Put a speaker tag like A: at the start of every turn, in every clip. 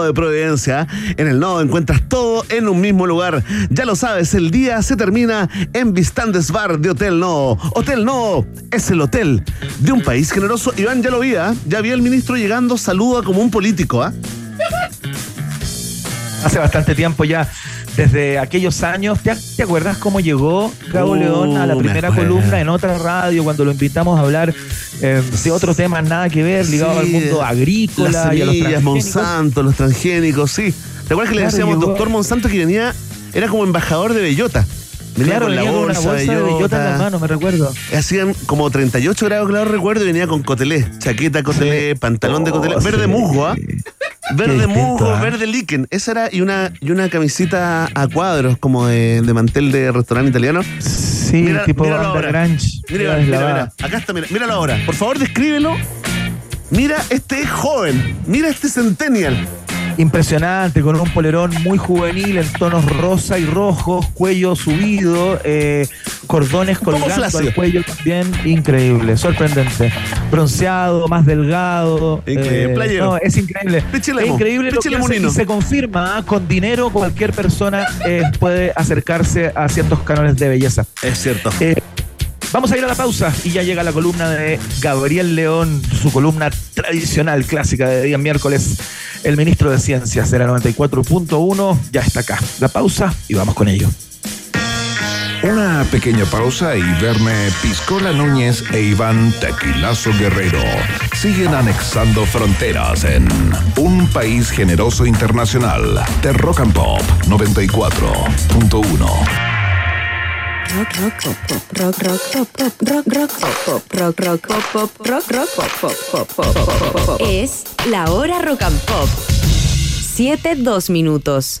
A: de Providencia. En el nodo encuentras todo en un mismo lugar. Ya lo sabes, el día se termina en Vistandes Bar de Hotel Nodo. Hotel Nodo es el hotel de un país generoso. Iván, ya lo vi, ¿ah? ya vi al ministro llegando, saluda como un político. ¿ah?
B: Hace bastante tiempo ya desde aquellos años. ¿Te, acuerdas cómo llegó Gabo León a la primera columna en otra radio cuando lo invitamos a hablar eh, de otros temas nada que ver, ligados al mundo agrícola
A: y a los Monsanto, los transgénicos, sí. ¿Te acuerdas que le decíamos doctor Monsanto que venía, era como embajador de bellota?
B: Venía con la bolsa, de, bellota en la mano, me recuerdo.
A: Hacían como 38 grados, claro, recuerdo, y venía con cotelé, chaqueta cotelé, pantalón de cotelé, oh, verde musgo, ¿ah? Verde musgo, verde líquen. Esa era, y una, y una camisita a cuadros, como de, mantel de restaurante italiano.
B: Sí, tipo míralo ahora.
A: Mira, mira, acá está, mira, míralo ahora. Por favor, descríbelo. Mira, este es joven. Mira este centennial
B: impresionante, con un polerón muy juvenil en tonos rosa y rojos, cuello subido, eh, cordones colgando al cuello también, increíble, sorprendente. Bronceado, más delgado.
A: Increíble, eh,
B: es increíble. es increíble lo que hace y se confirma, ¿ah? con dinero cualquier persona eh, puede acercarse a ciertos cánones de belleza.
A: Es cierto.
B: Vamos a ir a la pausa y ya llega la columna de Gabriel León, su columna tradicional, clásica de día miércoles. El ministro de Ciencias de la 94.1 ya está acá. La pausa y vamos con ello.
C: Una pequeña pausa y verme Piscola Núñez e Iván Tequilazo Guerrero siguen anexando fronteras en un país generoso internacional de Rock and Pop 94.1 rock rock pop pop rock rock pop pop rock rock
D: pop rock rock pop pop rock pop pop pop pop es la hora rock and pop 7 2 minutos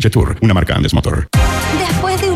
E: Jetour, una marca Andes Motor.
D: Después de un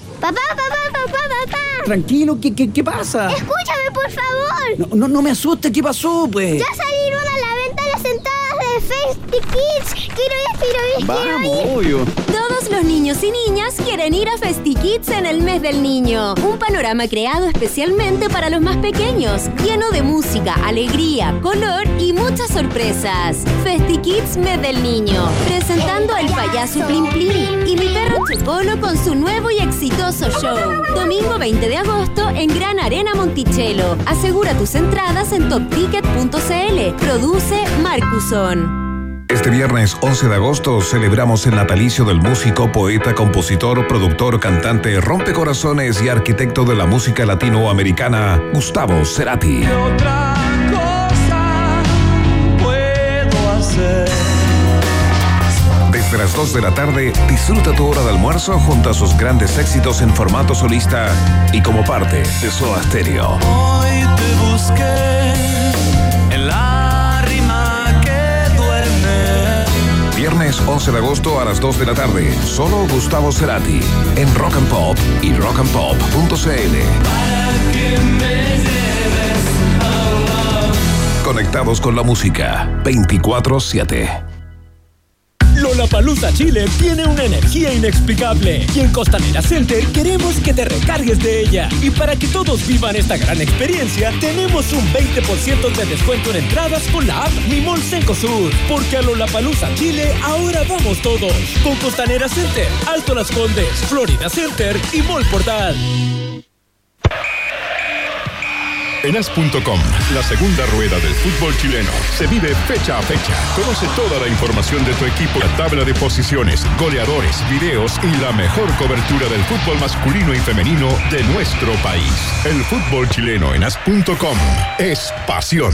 F: Papá, papá, papá, papá.
G: Tranquilo, ¿qué, qué, qué pasa?
F: Escúchame, por favor.
G: No, no, no me asustes, ¿qué pasó, pues?
F: Ya salieron a la venta las entradas de Kids. Quiero ir, quiero ir,
G: Vamos, obvio.
D: Todos los niños y niñas quieren ir a Festi Kids en el mes del niño. Un panorama creado especialmente para los más pequeños, lleno de música, alegría, color y muchas sorpresas. Festi Kids mes del niño, presentando al payaso Plim Plim y mi perro Chupolo con su nuevo y exitoso show. Domingo 20 de agosto en Gran Arena Monticello. Asegura tus entradas en topticket.cl. Produce Marcuson.
C: Este viernes 11 de agosto celebramos el natalicio del músico, poeta, compositor, productor, cantante, rompecorazones y arquitecto de la música latinoamericana, Gustavo Cerati. otra cosa puedo hacer? Desde las 2 de la tarde, disfruta tu hora de almuerzo junto a sus grandes éxitos en formato solista y como parte de Soda Stereo. Hoy te busqué Viernes 11 de agosto a las 2 de la tarde. Solo Gustavo Cerati en Rock and Pop y rockandpop.cl. Conectados con la música 24-7.
H: Lollapalooza Chile tiene una energía inexplicable y en Costanera Center queremos que te recargues de ella. Y para que todos vivan esta gran experiencia, tenemos un 20% de descuento en entradas con la app Mi Mall Sur. Porque a Lollapalooza Chile ahora vamos todos. Con Costanera Center, Alto Las Condes, Florida Center y Mall Portal.
E: En as.com, la segunda rueda del fútbol chileno, se vive fecha a fecha. Conoce toda la información de tu equipo, la tabla de posiciones, goleadores, videos y la mejor cobertura del fútbol masculino y femenino de nuestro país. El fútbol chileno en as.com es pasión.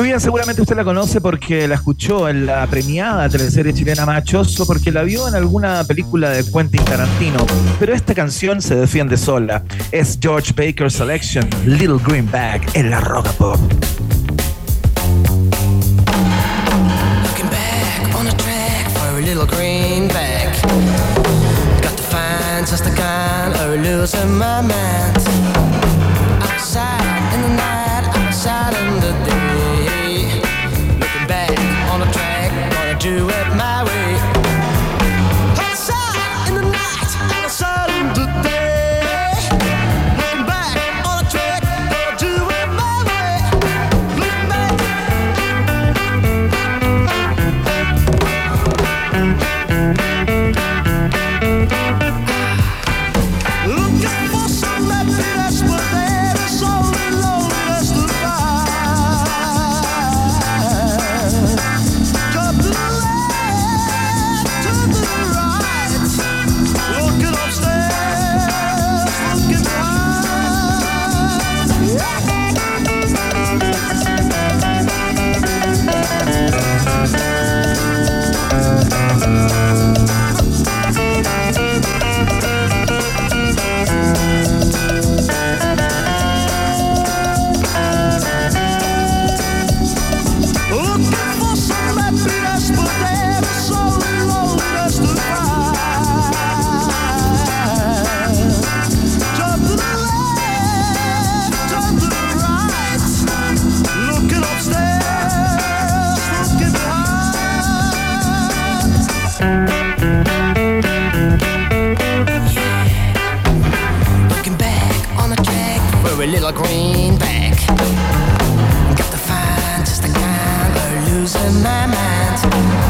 B: Muy bien, seguramente usted la conoce porque la escuchó en la premiada teleserie chilena Machoso, porque la vio en alguna película de Quentin Tarantino. Pero esta canción se defiende sola. Es George Baker Selection, Little Green Bag, en la Rock Pop.
I: My mind.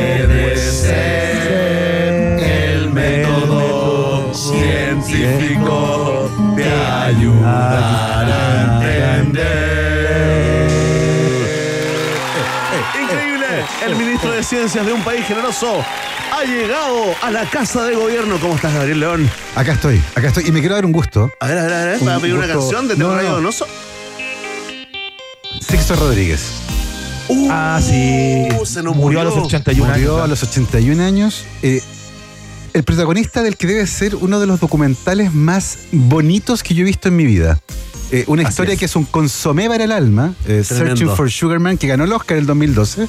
A: científico te ayudará a entender. Increíble, el ministro de Ciencias de un país generoso ha llegado a la Casa de Gobierno. ¿Cómo estás, Gabriel León?
J: Acá estoy, acá estoy. Y me quiero dar un gusto.
A: A ver, a ver, a ver,
J: Un
A: ¿va a pedir una canción de
J: No,
A: Terror
J: no.
A: Donoso?
J: Sixto Rodríguez.
B: Ah, sí.
A: Uh, se nos
B: murió a los
A: murió.
B: 81
J: Murió
B: años.
J: a los 81 años. eh, el protagonista del que debe ser uno de los documentales más bonitos que yo he visto en mi vida. Eh, una
A: Así
J: historia
A: es.
J: que es un consomé para el alma, eh. Searching for Sugarman, que ganó el Oscar en el 2012.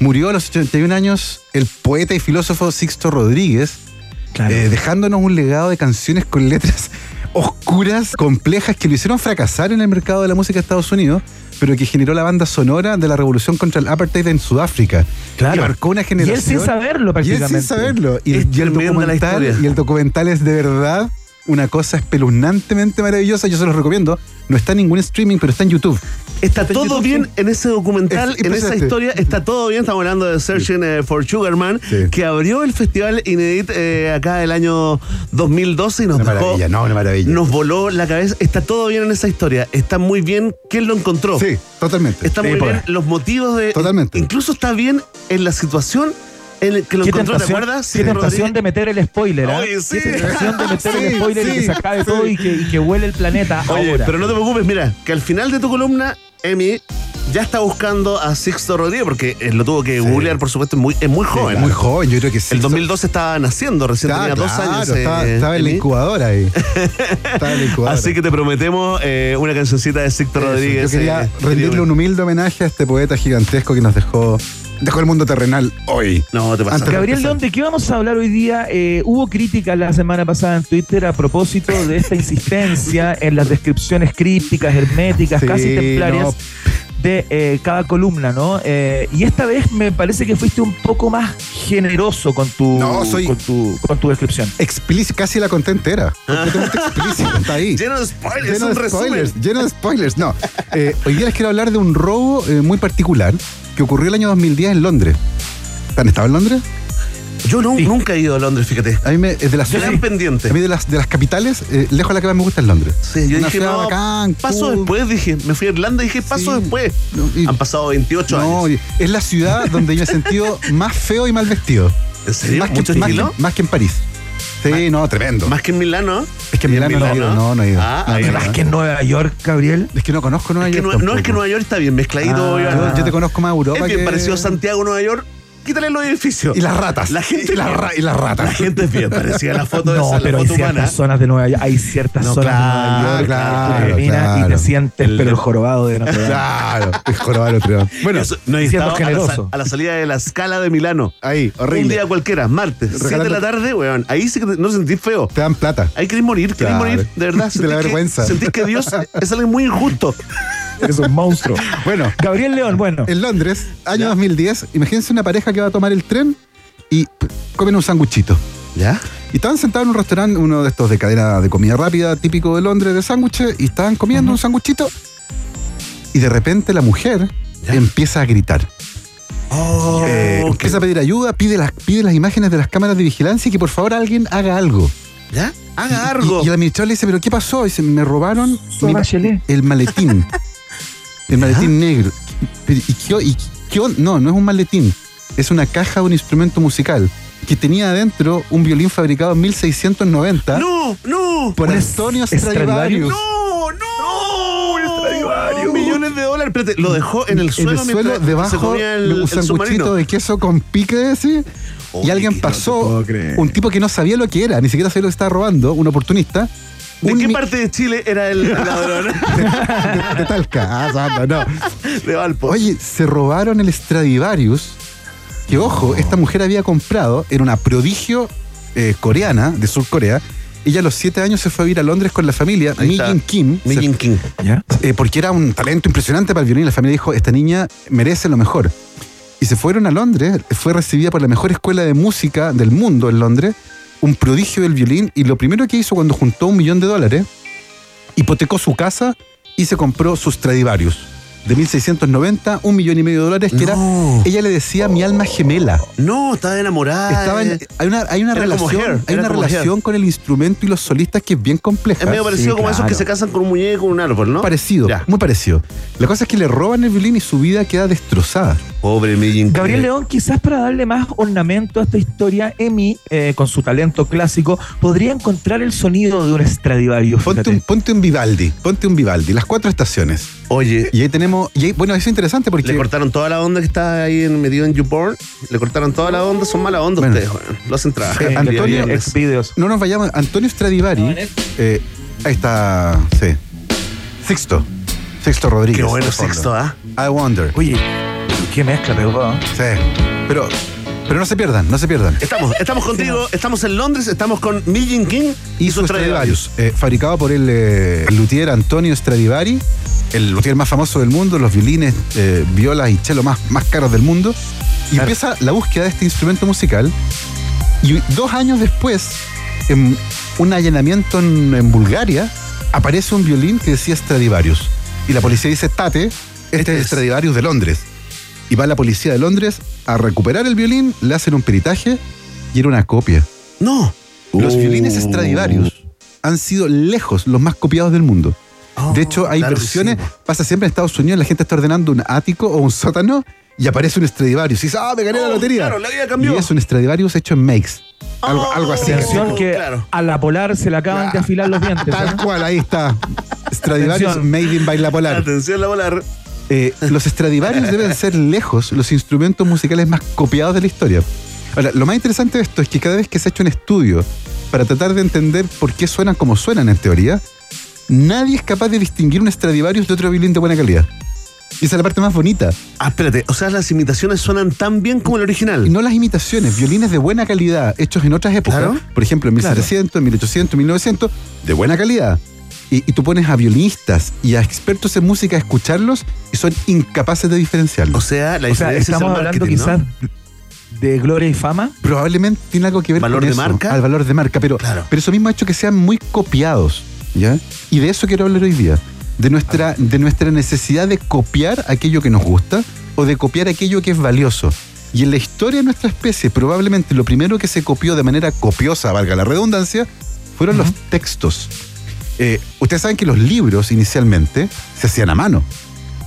J: Murió a los 81 años el poeta y filósofo Sixto Rodríguez,
B: Claro.
J: eh, dejándonos un legado de canciones con letras oscuras, complejas, que lo hicieron fracasar en el mercado de la música de Estados Unidos, pero que generó la banda sonora de la revolución contra el apartheid en Sudáfrica.
B: Claro.
J: Que marcó una
B: Y él
J: generación.
B: sin saberlo
J: Y él
B: prácticamente.
J: sin saberlo. Y, el documental, y el documental es de verdad una cosa espeluznantemente maravillosa. Yo se los recomiendo. No está en ningún streaming, pero está en YouTube.
A: Está todo bien
J: sí.
A: en ese documental,
J: Es
A: en esa historia, está todo bien. Estamos hablando de Searching eh, for Sugarman,
J: Sí.
A: que abrió el festival Inédit eh, acá el año 2012 y nos
J: Una
A: dejó.
J: maravilla, no, una maravilla.
A: Nos voló la cabeza. Está todo bien en esa historia. Está muy bien quién lo encontró.
J: Sí, totalmente.
A: Está
J: Sí,
A: muy bien los motivos de.
J: Totalmente.
A: Incluso está bien en la situación en la que lo
B: Qué
A: encontró, ¿te
B: tentación,
A: acuerdas?
B: qué
A: Sí,
B: tentación de meter el spoiler, ¿ah?
A: Oye, sí.
B: Qué tentación de meter el
J: Sí,
B: spoiler y que se acabe
J: sí.
B: todo y que, y que huele el planeta
A: Oye,
B: ahora.
A: pero no te preocupes, mira, que al final de tu columna, Emi ya está buscando a Sixto Rodríguez, porque él lo tuvo que googlear, por supuesto, es muy, es muy joven.
J: Muy joven, yo creo que sí.
A: El 2012 estaba naciendo, recién tenía dos
J: claro,
A: años.
J: Estaba,
A: eh,
J: estaba en la incubadora ahí. estaba en la incubadora.
A: Así que te prometemos eh, una cancioncita de Sixto Rodríguez.
J: Yo quería
A: eh,
J: rendirle un humilde homenaje a este poeta gigantesco que nos dejó, dejó el mundo terrenal hoy.
A: No, te pasa.
B: Gabriel. León, ¿de qué vamos a hablar hoy día? Eh, hubo críticas la semana pasada en Twitter a propósito de esta insistencia en las descripciones crípticas, herméticas,
J: Sí,
B: casi templarias
J: no.
B: de eh, cada columna, ¿no? Eh, y esta vez me parece que fuiste un poco más generoso con tu,
J: No, soy-
B: con tu, con tu descripción.
J: Explícito, casi la conté entera. Completamente explícito, está ahí.
A: Lleno de spoilers,
J: Lleno
A: un
J: de
A: resumen.
J: spoilers, lleno de spoilers. No, eh, hoy día les quiero hablar de un robo eh, muy particular que ocurrió el año 2010 en Londres. ¿Han estado en Londres?
A: Yo no-
B: Sí.
A: nunca he ido a Londres, fíjate.
J: A mí me, es de las ciudades-
A: pendiente.
J: A mí de las, de las capitales, eh, lejos la que más me gusta es Londres.
A: Sí, yo
J: Una
A: dije, no,
J: bacán,
A: paso
J: cool.
A: después, dije. Me fui a Irlanda y dije, paso
J: Sí.
A: después.
J: No, y-
A: Han pasado 28
J: No,
A: años.
J: es la ciudad donde yo me he sentido más feo y mal vestido.
A: ¿En serio?
J: Más
A: ¿Mucho
J: que, más,
A: estilo?
J: que, más que en París. Sí, no, tremendo.
A: Más que en Milano.
J: Es que en
A: ¿Y
J: Milano no no, no he ido.
A: Ah,
J: No,
A: ahí
J: no.
B: Más que en Nueva York, Gabriel.
J: Es que no conozco Nueva
A: Es que
J: York.
A: no, no, es que. Nueva York está bien mezcladito.
B: Ah.
J: Yo, yo te conozco más Europa
A: es bien
J: que-
A: parecido Santiago, Nueva York. Quítale los edificios.
J: Y las ratas.
A: La gente
J: y, las ra- y las ratas.
A: La gente es bien parecida a la foto de
B: No,
A: esa, la
B: pero hay
A: foto
B: ciertas
A: humana.
B: zonas de Nueva York, hay ciertas
A: No,
B: zonas
A: claro,
B: de Nueva York
J: claro,
B: que terminas y
J: claro.
B: te sientes
A: El-
B: pero el jorobado de Notre Dame.
J: Claro, es jorobar otro. Bueno,
A: Eso, no a la,
B: generoso.
A: a la salida de la escala de Milano.
J: ahí, horrible.
A: Un día cualquiera, martes, 7 de la tarde, weón. Ahí sí que te- no sentís feo.
J: Te dan plata.
A: Ahí querés morir, querés
J: Claro.
A: morir, de verdad.
J: De la
A: que-
J: vergüenza.
A: Sentís que Dios es alguien muy injusto.
B: Eres un monstruo.
J: Bueno,
B: Gabriel León, bueno.
J: en Londres, año 2010, imagínense una pareja que va a tomar el tren y comen un sanguchito.
A: ¿Ya?
J: Y estaban sentados en un restaurante, uno de estos de cadena de comida rápida, típico de Londres, de sándwiches, y estaban comiendo un sanguchito. Y de repente la mujer empieza a gritar.
A: Oh,
J: Eh. Empieza a pedir ayuda, pide las, pide las imágenes de las cámaras de vigilancia y que por favor alguien haga algo.
A: ¿Ya? Haga
J: Y-
A: algo.
J: Y, el administrador le dice, ¿pero qué pasó? Dice, me robaron mi- el maletín. el maletín negro. Pero, ¿Y qué, y qué No, no es un maletín. Es una caja de un instrumento musical que tenía adentro un violín fabricado en 1690
A: ¡No! ¡No!
J: por
B: ¿Un
J: Antonio
B: Stradivarius?
J: Stradivarius.
A: ¡No! ¡No! Millones de dólares. Espérate, lo dejó en el
J: En
A: suelo
J: el suelo,
A: mientras se
J: debajo,
A: comía el,
J: un sanguchito de queso con pique, así.
A: Oye,
J: y alguien
A: no
J: pasó,
A: creer.
J: un tipo que no sabía lo que era, ni siquiera sabía lo que estaba robando, un oportunista.
A: ¿De
J: un
A: qué
J: mi-
A: parte de Chile era el ladrón?
J: de, de Talca. Ah, no.
A: de Valpo.
J: Oye, se robaron el Stradivarius. Que ojo, esta mujer había comprado, era una prodigio eh, coreana de Sur Corea. Ella a los siete años se fue a vivir a Londres con la familia, Mi. Jin Kim,
A: Mi Jin King.
B: ¿Ya?
J: eh, porque era un talento impresionante para el violín. La familia dijo, esta niña merece lo mejor. Y se fueron a Londres, fue recibida por la mejor escuela de música del mundo en Londres, un prodigio del violín, y lo primero que hizo cuando juntó un millón de dólares, hipotecó su casa y se compró sus Stradivarius. De 1690, un millón y medio de dólares, que era, ella le decía mi alma gemela.
A: No, estaba enamorada.
J: Estaba en- hay una, hay una relación,
A: Hair,
J: hay una relación con el instrumento y los solistas que es bien compleja.
A: Es medio parecido
B: Sí,
A: como esos
B: claro.
A: que se casan con un muñeco, un árbol, ¿no?
J: Parecido,
A: Ya.
J: muy parecido. La cosa es que le roban el violín y su vida queda destrozada.
A: Pobre King.
B: Gabriel León, quizás para darle más ornamento a esta historia, Emi, eh, con su talento clásico, podría encontrar el sonido de un Stradivarius.
J: Ponte un, ponte un Vivaldi, ponte un Vivaldi, las cuatro estaciones.
A: Oye,
J: Y ahí tenemos, y ahí- bueno, eso es interesante porque
A: le cortaron toda la onda que está ahí en, metido en YouPorn. Le cortaron toda la onda. Son mala onda
J: Bueno.
A: ustedes. Lo hacen trabajar.
J: Eh, Antonio, no nos vayamos, Antonio Stradivari, eh, ahí está, sí, Sixto, Sixto Rodríguez.
A: Qué bueno. Sixto, ¿ah?
J: I Wonder.
B: Oye, Qué mezcla, pegó.
J: Sí. Pero, pero no se pierdan, no se pierdan.
A: Estamos, estamos contigo, estamos en Londres, estamos con Milton King
J: Y su Stradivarius, eh, fabricado por el, eh, el luthier Antonio Stradivari, el luthier más famoso del mundo, los violines, eh, violas y cello más, más caros del mundo. Y
B: Claro.
J: empieza la búsqueda de este instrumento musical. Y dos años después, en un allanamiento en, en Bulgaria, aparece un violín que decía Stradivarius. Y la policía dice, Tate, este, es el. Stradivarius de Londres. Y va la policía de Londres a recuperar el violín, le hacen un peritaje y era una copia.
A: No.
J: Los
A: Oh.
J: violines Stradivarius han sido lejos los más copiados del mundo.
A: Oh,
J: de hecho, hay
A: claro
J: versiones,
A: sí.
J: pasa siempre en Estados Unidos, la gente está ordenando un ático o un sótano y aparece un Stradivarius y dice, ah, me gané la
A: Oh,
J: lotería.
A: claro, la vida cambió.
J: Y es un Stradivarius hecho en Makes. Algo,
A: Oh,
J: algo así.
B: Atención que
A: Claro.
B: a la polar se le acaban de afilar los dientes.
J: Tal
B: ¿eh?
J: cual, ahí está. Stradivarius
B: Atención.
J: Made in Baila Polar.
A: Atención la volar.
J: Eh, los Stradivarius deben ser lejos los instrumentos musicales más copiados de la historia. Ahora, lo más interesante de esto es que cada vez que se ha hecho un estudio para tratar de entender por qué suenan como suenan en teoría, nadie es capaz de distinguir un Stradivarius de otro violín de buena calidad. Y esa es la parte más bonita.
A: Ah, espérate, o sea, las imitaciones suenan tan bien como el original.
J: No las imitaciones, violines de buena calidad, hechos en otras épocas,
A: Claro.
J: por ejemplo en 1700, 1800, 1900, de buena calidad. Y, y tú pones a violinistas y a expertos en música a escucharlos y son incapaces de
A: O
J: diferenciarlos.
A: sea, la
B: O sea,
A: el
B: estamos hablando quizás de gloria y fama.
J: Probablemente tiene algo que ver
A: ¿Valor
J: con
A: de
J: eso,
A: marca?
J: Al valor de marca, pero,
A: Claro.
J: pero eso mismo ha hecho que sean muy copiados. ¿Ya? Y de eso quiero hablar hoy día. De nuestra, de nuestra necesidad de copiar aquello que nos gusta o de copiar aquello que es valioso. Y en la historia de nuestra especie, probablemente lo primero que se copió de manera copiosa, valga la redundancia, fueron los textos. Eh, ustedes saben que los libros inicialmente se hacían a mano.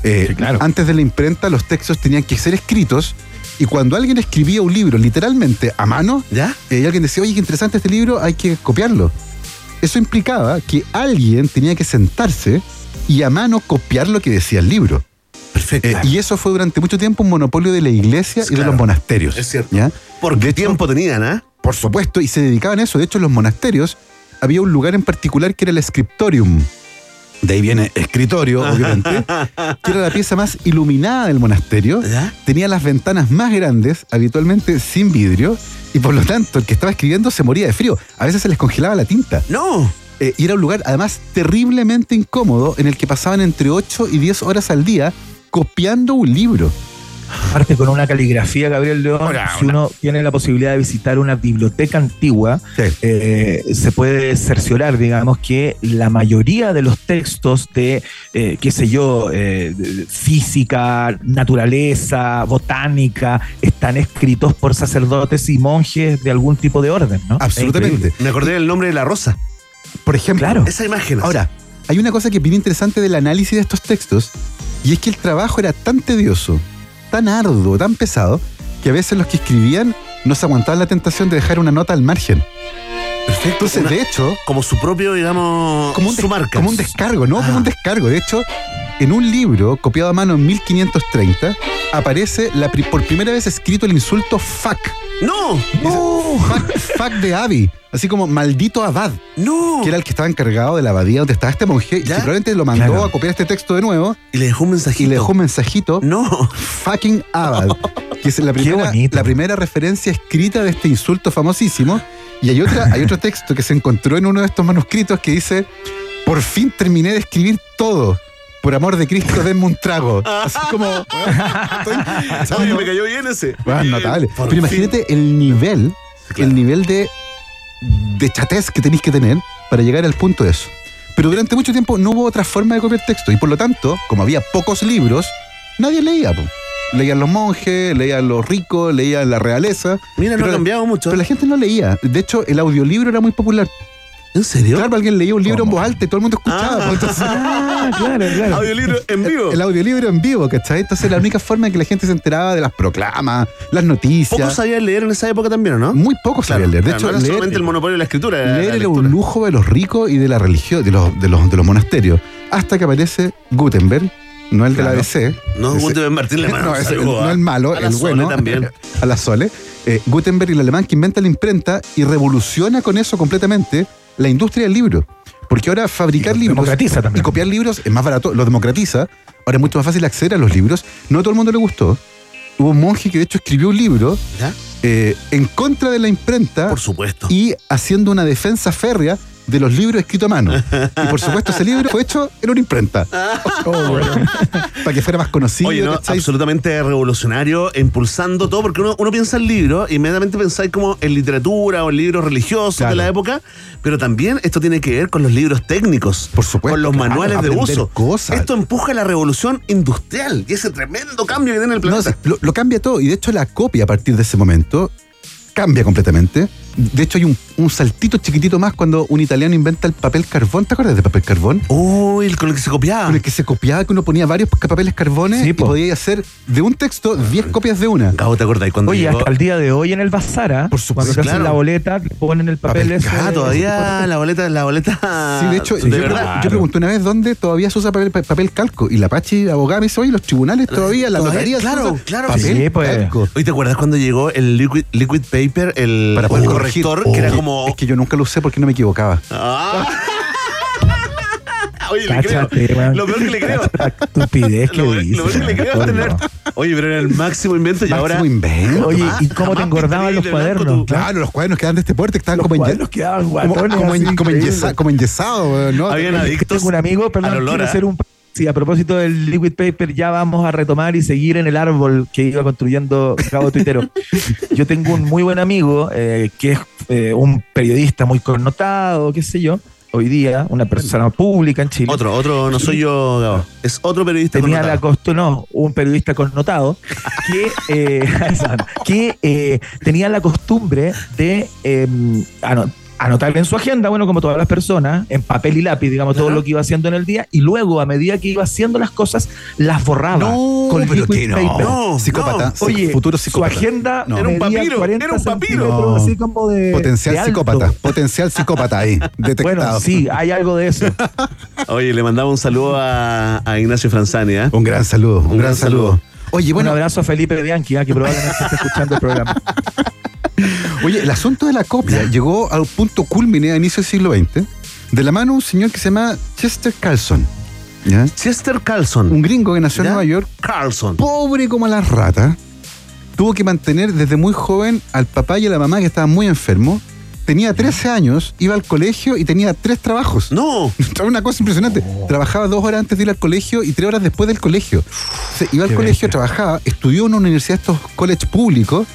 J: Eh,
B: Sí, claro.
J: Antes de la imprenta, los textos tenían que ser escritos. Y cuando alguien escribía un libro literalmente a mano,
A: ¿Ya?
J: eh, y alguien decía, oye, qué interesante este libro, hay que copiarlo. Eso implicaba que alguien tenía que sentarse y a mano copiar lo que decía el libro.
A: Perfecto.
J: Eh, y eso fue durante mucho tiempo un monopolio de la iglesia y de los monasterios.
A: Es cierto.
J: ¿ya?
A: Porque
J: de hecho-
A: tiempo tenían, ¿ah?
J: Por supuesto, y se dedicaban a eso. De hecho, en los monasterios había un lugar en particular que era el scriptorium. De ahí viene escritorio, obviamente, que era la pieza más iluminada del monasterio. Tenía las ventanas más grandes, habitualmente sin vidrio, y por lo tanto el que estaba escribiendo se moría de frío. A veces se les congelaba la tinta.
A: No.
J: Eh, y era un lugar, además, terriblemente incómodo en el que pasaban entre 8 y 10 horas al día copiando un libro.
B: Aparte con una caligrafía, Gabriel León,
A: Hola,
B: si
A: hola.
B: uno tiene la posibilidad de visitar una biblioteca antigua,
J: Sí.
B: eh, se puede cerciorar, digamos, que la mayoría de los textos de, eh, qué sé yo, eh, física, naturaleza, botánica, están escritos por sacerdotes y monjes de algún tipo de orden, ¿no?
J: Absolutamente.
A: Me acordé del nombre de la rosa.
J: Por ejemplo,
B: Claro.
A: Esa imagen.
J: Ahora, hay una cosa que es bien interesante del análisis de estos textos, y es que el trabajo era tan tedioso, tan arduo, tan pesado, que a veces los que escribían no se aguantaban la tentación de dejar una nota al margen.
A: perfecto.
J: Entonces,
A: Una-
J: de hecho,
A: como su propio, digamos,
J: como un,
A: su marca.
J: como un descargo, ¿no?
A: Ah.
J: Como un descargo. De hecho, en un libro copiado a mano en 1530, aparece la por primera vez escrito el insulto fuck.
A: ¡No!
J: Fuck, fuck de Abby. Así como maldito abad.
A: ¡No!
J: que era el que estaba encargado de la abadía donde estaba este monje y probablemente lo mandó
B: Claro.
J: a copiar este texto de nuevo
A: Y le dejó un mensajito.
J: y le dejó un mensajito
A: ¡No!
J: fucking abad que es la primera,
B: bonito.
J: la primera referencia escrita de este insulto famosísimo y hay otra hay otro texto que se encontró en uno de estos manuscritos que dice por fin terminé de escribir todo por amor de Cristo denme un trago así como estoy-
A: Oye, me cayó bien ese.
J: Ah,
A: Bien.
J: notable.
A: Por
J: Pero
A: fin.
J: imagínate el nivel,
A: claro.
J: el nivel de, de chatez que tenéis que tener para llegar al punto de eso. Pero durante mucho tiempo no hubo otra forma de copiar texto y por lo tanto, como había pocos libros, nadie leía. po. Leían los monjes, leían los ricos, leían la realeza.
A: Mira, no ha cambiado mucho.
J: Pero la gente no leía. De hecho, el audiolibro era muy popular.
A: ¿En serio?
J: Claro, alguien leía un libro en voz alta y todo el mundo escuchaba.
A: Ah.
J: pues, entonces-
B: Ah, claro, claro.
A: Audiolibro en vivo.
J: el audiolibro en vivo, ¿cachai? Entonces la única forma en que la gente se enteraba de las proclamas, las noticias.
A: Pocos sabían leer en esa época también, ¿o no?
J: Muy pocos
A: Claro,
J: sabían leer. De
A: claro,
J: hecho,
A: no era
J: leer,
A: solamente el monopolio de la escritura.
J: leer
A: la
J: era un lujo de los ricos y de la religión, de los, de los, de los monasterios. Hasta que aparece Gutenberg, no el de la. DC.
A: No,
J: Ese-
A: Gutenberg Martín Le Mans,
J: no,
A: saludo,
J: no el malo,
A: A la
J: el
A: Sole
J: bueno.
A: también.
J: a la Sole. Eh, Gutenberg, el alemán que inventa la imprenta y revoluciona con eso completamente la industria del libro. Porque ahora fabricar
B: Y
J: libros
B: democratiza también.
J: y copiar libros es más barato, lo democratiza. Ahora es mucho más fácil acceder a los libros. No a todo el mundo le gustó. hubo un monje que de hecho escribió un libro
A: ¿Ya?
J: eh, en contra de la imprenta
A: Por supuesto.
J: y haciendo una defensa férrea de los libros escritos a mano. Y por supuesto ese libro fue hecho en una imprenta. Para que fuera más conocido.
A: Oye, no, absolutamente revolucionario, impulsando todo, porque uno, uno piensa en libros, inmediatamente pensáis como en literatura o en libros religiosos
J: Claro.
A: de la época, pero también esto tiene que ver con los libros técnicos,
J: Por supuesto,
A: con los
J: claro,
A: manuales de uso.
J: cosas.
A: Esto empuja la revolución industrial y ese tremendo cambio que tiene el
J: No,
A: planeta.
J: sí, lo, lo cambia todo. Y de hecho la copia a partir de ese momento cambia completamente. De hecho hay un, un saltito chiquitito más cuando un italiano inventa el papel carbón. ¿Te acuerdas de papel carbón?
A: Uy, el con el que se copiaba.
J: Con el que se copiaba, que uno ponía varios papeles carbones
B: Sí,
J: y
B: po.
J: podía hacer de un texto 10 copias de una.
A: Gabo, ¿te acordás cuando
B: Oye,
A: llegó?
B: hasta el día de hoy en el bazar, ¿ah?
J: Por supuesto,
B: Cuando hacen
A: claro.
B: la boleta, ponen el papel,
J: Papel
B: ese.
A: Ah, todavía la boleta, la boleta.
J: Sí, de hecho,
A: de
J: yo,
A: verdad.
J: yo pregunté una vez dónde todavía se usa papel, papel calco. Y la Pachi abogada me dice, oye, los tribunales todavía, la notaría.
A: claro, claro.
J: Papel
B: Sí, pues.
J: calco.
A: Oye, ¿te acuerdas cuando llegó el liquid, liquid paper, el,
J: Para poder
A: el corrector, que era
J: Oh,
A: como.
J: Es que yo nunca lo usé porque no me equivocaba.
A: Ah. Oye, le
B: Cáchate,
A: creo.
B: weón.
A: Lo peor que le creo.
B: La estupidez que
A: Lo, lo
B: dices,
A: peor que le creo es tener. Oye, pero era el máximo invento y ahora.
J: Máximo invento.
B: Oye, ¿y
A: Jamás-
B: cómo te engordaban los cuadernos?
J: Claro, los cuadernos que eran de este porte que estaban
B: Los
J: como,
B: cuadernos quedaban
J: como,
B: guatones,
J: como, en-
B: así,
J: como, enyesa- como enyesados, ¿no?
A: Habían adictos.
B: Tengo un amigo, perdón,
A: ¿ah?
B: hacer un... Sí, a propósito del liquid paper, ya vamos a retomar y seguir en el árbol que iba construyendo Cabo Tuitero. Yo tengo un muy buen amigo eh, que es eh, un periodista muy connotado, qué sé yo, hoy día, una persona pública en Chile.
A: Otro, otro, no soy yo, Gabo. Es otro periodista
B: tenía
A: connotado.
B: la costumbre, no, un periodista connotado que, eh, que eh, tenía la costumbre de eh, anotar en su agenda, bueno, como todas las personas, en papel y lápiz, digamos, todo lo que iba haciendo en el día, y luego, a medida que iba haciendo las cosas, las borraba
J: No,
B: con
J: pero que no.
B: paper.
A: No,
J: Psicópata.
A: no.
B: Oye,
J: futuro
B: su
J: psicópata.
B: agenda
J: No.
A: Era un papiro,
B: 40
A: era un papiro.
B: centímetros,
J: No.
B: así como de
J: Potencial
B: de
J: psicópata. Potencial psicópata ahí. Detectado.
B: Bueno, sí, hay algo de eso.
A: Oye, le mandaba un saludo a, a Ignacio Franzani, ¿eh?
J: Un gran saludo. Un,
A: Un
J: gran
A: gran
J: saludo.
A: saludo.
J: Oye,
B: un
J: bueno,
B: abrazo a Felipe Bianchi, ah, que probablemente esté escuchando el programa.
J: oye, el asunto de la copia llegó al punto culmine a inicios del siglo XX de la mano de un señor que se llama Chester Carlson. ¿ya?
A: Chester Carlson.
J: Un gringo que nació en
A: ¿Ya?
J: Nueva York,
A: Carlson.
J: pobre como las ratas, tuvo que mantener desde muy joven al papá y a la mamá que estaban muy enfermos. Tenía 13 años, iba al colegio y tenía tres trabajos.
A: No.
J: Una cosa impresionante. Trabajaba dos horas antes de ir al colegio y tres horas después del colegio. O sea, iba al
B: Qué
J: colegio,
B: bestia.
J: trabajaba, estudió en una universidad de estos college públicos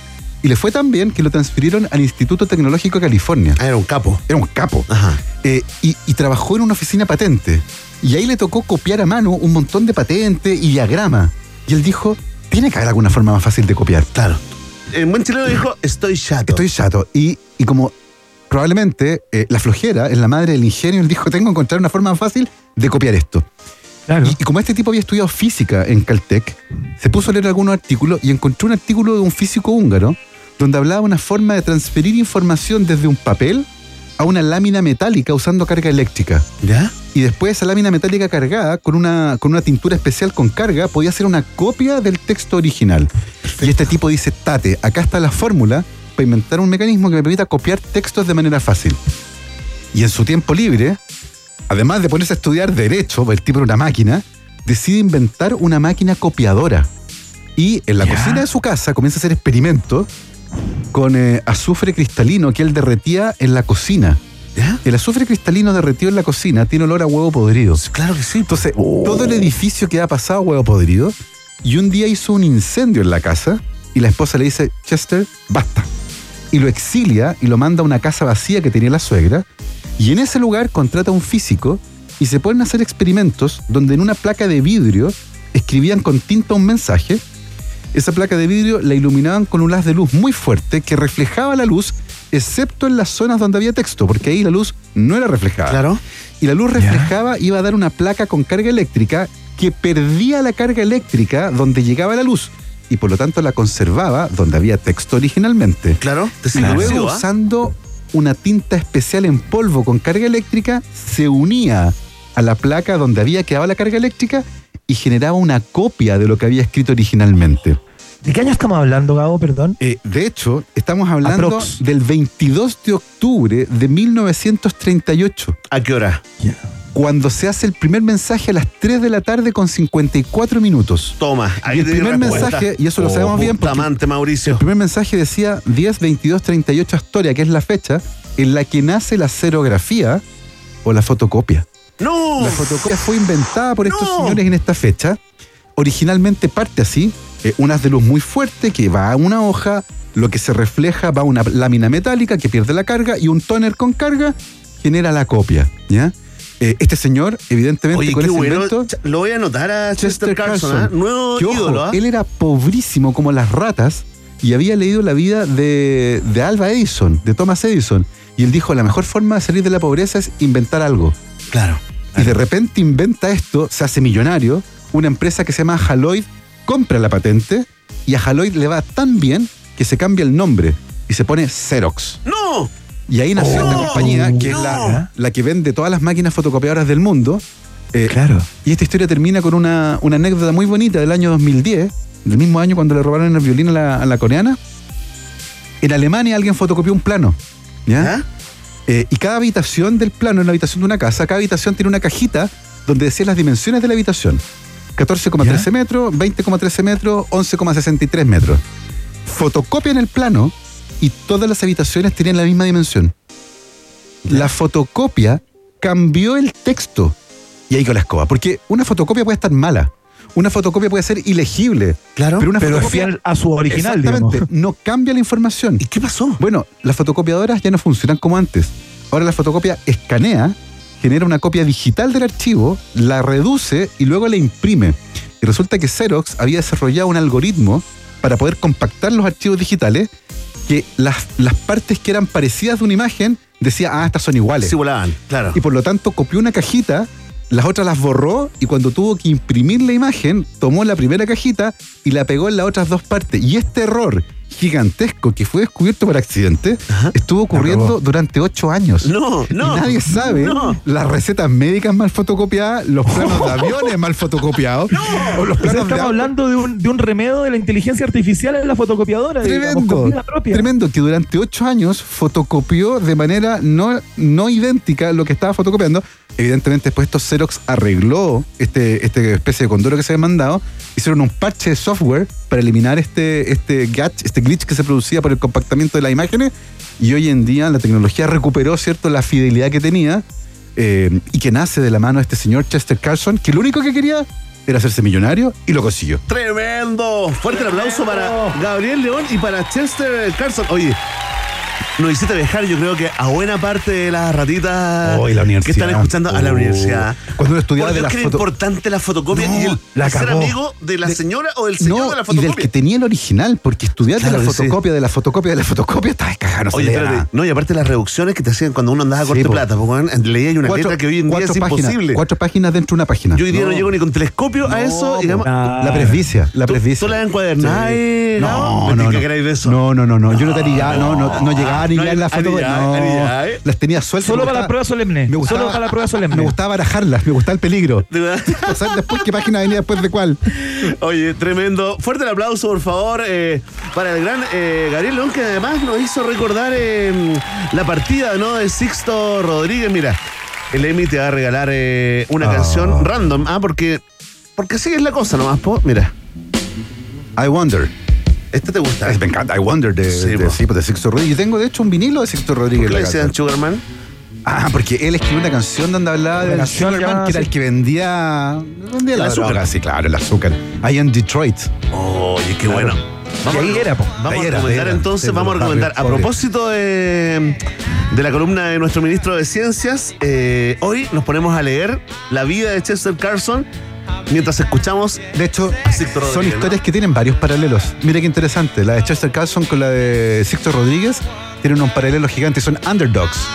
J: y le fue tan bien que lo transfirieron al Instituto Tecnológico de California.
A: Ah, era un capo.
J: Era un capo.
A: Ajá.
J: Eh, y, y trabajó en una oficina patente. Y ahí le tocó copiar a mano un montón de patentes y diagramas. Y él dijo, tiene que haber alguna forma más fácil de copiar.
A: Claro. En buen chileno dijo, estoy chato.
J: Estoy chato. Y, y como probablemente eh, la flojera es la madre del ingenio, él dijo, tengo que encontrar una forma más fácil de copiar esto.
B: Claro.
J: Y, y como este tipo había estudiado física en Caltech, se puso a leer algunos artículos y encontró un artículo de un físico húngaro donde hablaba de una forma de transferir información desde un papel a una lámina metálica usando carga eléctrica.
A: ¿Ya?
J: Y después esa lámina metálica cargada con una, con una tintura especial con carga podía ser una copia del texto original. Y este tipo dice, Tate, acá está la fórmula para inventar un mecanismo que me permita copiar textos de manera fácil. Y en su tiempo libre, además de ponerse a estudiar derecho, el tipo era una máquina, decide inventar una máquina copiadora. Y en la cocina de su casa comienza a hacer experimentos con eh, azufre cristalino que él derretía en la cocina.
A: ¿Ya?
J: El azufre cristalino derretido en la cocina tiene olor a huevo podrido.
A: Claro que sí.
J: Entonces, todo el edificio queda pasado a huevo podrido. Y un día hizo un incendio en la casa y la esposa le dice, Chester, basta. Y lo exilia y lo manda a una casa vacía que tenía la suegra. Y en ese lugar contrata a un físico y se ponen a hacer experimentos donde en una placa de vidrio escribían con tinta un mensaje. Esa placa de vidrio la iluminaban con un haz de luz muy fuerte que reflejaba la luz, excepto en las zonas donde había texto, porque ahí la luz no era reflejada
A: Claro.
J: y la luz reflejaba iba a dar una placa con carga eléctrica que perdía la carga eléctrica donde llegaba la luz y por lo tanto la conservaba donde había texto originalmente.
A: Claro.
J: Y luego
A: ¿ah?
J: usando una tinta especial en polvo con carga eléctrica se unía a la placa donde había quedado la carga eléctrica y generaba una copia de lo que había escrito originalmente.
B: ¿De qué año estamos hablando, Gabo? Perdón.
J: Eh, de hecho, estamos hablando
B: Aprox.
J: del 22 de octubre de 1938.
A: ¿A qué hora?
J: cuando se hace el primer mensaje a las 3 de la tarde con 54 minutos.
A: Toma, ahí
J: Y el primer
A: respuesta.
J: mensaje, y eso lo sabemos bien porque
A: Mauricio.
J: el primer mensaje decía 10, 22, 38 Astoria, que es la fecha en la que nace la serografía o la fotocopia.
A: ¡No!
J: La fotocopia fue inventada por estos
A: No.
J: señores en esta fecha. Originalmente parte así, eh, un haz de luz muy fuerte que va a una hoja, lo que se refleja va a una lámina metálica que pierde la carga y un tóner con carga genera la copia. ¿ya? Eh, este señor, evidentemente,
A: Oye,
J: con ese
A: bueno.
J: invento,
A: Lo voy a anotar a Chester,
J: Chester
A: Carlson,
J: Carlson.
A: ¿ah? Nuevo
J: que,
A: ídolo, ¿ah?
J: él era pobrísimo como las ratas y había leído la vida de, de Alba Edison, de Thomas Edison. Y él dijo, la mejor forma de salir de la pobreza es inventar algo.
A: Claro.
J: Y de repente inventa esto, se hace millonario, una empresa que se llama Haloid compra la patente y a Haloid le va tan bien que se cambia el nombre y se pone Xerox.
A: ¡No!
J: Y ahí nació
A: Oh,
J: esta compañía que es la, la que vende todas las máquinas fotocopiadoras del mundo. Eh,
B: Claro.
J: y esta historia termina con una, una anécdota muy bonita del año 2010, del mismo año cuando le robaron el violín a la, a la coreana. En Alemania alguien fotocopió un plano. ¿ya?
A: ¿Ah?
J: Eh, y cada habitación del plano, en la habitación de una casa, cada habitación tiene una cajita donde decía las dimensiones de la habitación. 14,13 metros, 20,13 metros, 11,63 metros. Fotocopian el plano y todas las habitaciones tenían la misma dimensión. La fotocopia cambió el texto. Y ahí con la escoba. Porque una fotocopia puede estar mala. Una fotocopia puede ser ilegible.
A: Claro.
J: Pero una
B: Pero
J: fotocopia
B: fiel a su original,
J: Exactamente,
B: digamos.
J: no cambia la información.
A: ¿Y qué pasó?
J: Bueno, las fotocopiadoras ya no funcionan como antes. Ahora la fotocopia escanea, genera una copia digital del archivo, la reduce y luego la imprime. Y resulta que Xerox había desarrollado un algoritmo para poder compactar los archivos digitales que las, las partes que eran parecidas de una imagen decía, ah, estas son iguales.
A: Sí volaban, claro.
J: Y por lo tanto copió una cajita, las otras las borró y cuando tuvo que imprimir la imagen, tomó la primera cajita y la pegó en las otras dos partes. Y este error gigantesco que fue descubierto por accidente estuvo ocurriendo durante ocho años.
A: No, no.
J: Y nadie sabe
A: No.
J: las recetas médicas mal fotocopiadas, los planos de aviones mal fotocopiados, o los
B: O sea,
J: planos de
B: estamos hablando de un, de un remedio de la inteligencia artificial en la fotocopiadora.
J: Tremendo,
B: propia.
J: tremendo, que durante ocho años fotocopió de manera no, no idéntica lo que estaba fotocopiando. Evidentemente después esto Xerox arregló este, este especie de condoro que se había mandado, hicieron un parche de software para eliminar este, este, gatch- este glitch que se producía por el compactamiento de las imágenes y hoy en día la tecnología recuperó cierto la fidelidad que tenía eh, y que nace de la mano de este señor Chester Carlson, que lo único que quería era hacerse millonario y lo consiguió.
A: Tremendo. Fuerte el aplauso para Gabriel León y para Chester Carlson. Oye, nos hiciste viajar, yo creo que a buena parte de las ratitas
J: Oh, y la
A: que están escuchando a la
J: Oh.
A: universidad.
J: Cuando uno estudiaba
A: Por
J: de
A: Dios,
J: la
A: que era
J: foto-
A: importante la fotocopia
J: No,
A: y el
J: la
A: ser amigo de la
J: De-
A: señora o el señor
J: No,
A: de la
J: y
A: fotocopia.
J: del que tenía el original, porque estudiar
A: Claro,
J: de la
A: sí.
J: fotocopia, de la fotocopia, de la fotocopia, estaba cagado, no
A: Oye, espérate, no, y aparte las reducciones que te hacían cuando uno andaba a
J: Sí,
A: corte
J: po.
A: plata, porque leía una letra que hoy en día es
J: cuatro páginas,
A: imposible.
J: cuatro páginas dentro de una página.
A: Yo hoy día no, llego ni con telescopio a eso. y digamos,
B: Ah,
J: La presbicia, la
A: ¿Tú,
J: presbicia.
A: tú la encuadernás
J: Sí.
A: Gabo?
J: No, no, no. No, no, no, no. Yo no tenía, no, no, no llegaba ni
A: No,
J: a la foto.
A: ya,
J: No,
A: ani- ya, ¿eh?
J: las tenía sueltas.
B: Solo para la prueba solemne.
J: Me gustaba,
B: Solo para la prueba solemne.
J: Me gustaba barajarlas, me gustaba el peligro. O sea, después qué página venía después de cuál.
A: Oye, tremendo. Fuerte el aplauso, por favor, eh, para el gran eh, Gabriel León, que además nos hizo recordar eh, la partida ¿no? de Sixto Rodríguez. Mira, el Emi te va a regalar eh, una
J: Ah.
A: canción random. Ah, porque, porque así es la cosa nomás, po. Mira,
J: I Wonder.
A: Este te gusta.
J: Es- me encanta, I Wonder de,
A: Sí,
J: de, sí, de Sixto Rodríguez. Y tengo, de hecho, un vinilo de Sixto
A: ¿Por
J: Rodríguez.
A: qué
J: en
A: le decían. Sugarman?
J: Ah, porque él escribió una canción donde hablaba
B: canción
J: Sugarman,
B: ya,
J: que era
B: sí.
J: el que vendía, vendía
A: El
J: la
A: azúcar.
J: droga, sí, claro, el azúcar. Ahí en Detroit.
A: Oye, qué bueno.
B: Y ahí era, po.
A: Vamos
J: Ahí
A: a recomendar
J: era.
A: entonces,
J: Sí,
A: vamos a
J: barrio,
A: recomendar. A propósito de, de la columna de nuestro ministro de Ciencias, eh, hoy nos ponemos a leer la vida de Chester Carlson mientras escuchamos
J: De hecho,
A: a Sixto
J: son historias que tienen varios paralelos. Mira qué interesante. La de Chester Carlson con la de Sixto Rodríguez tienen un paralelo gigante. Son underdogs.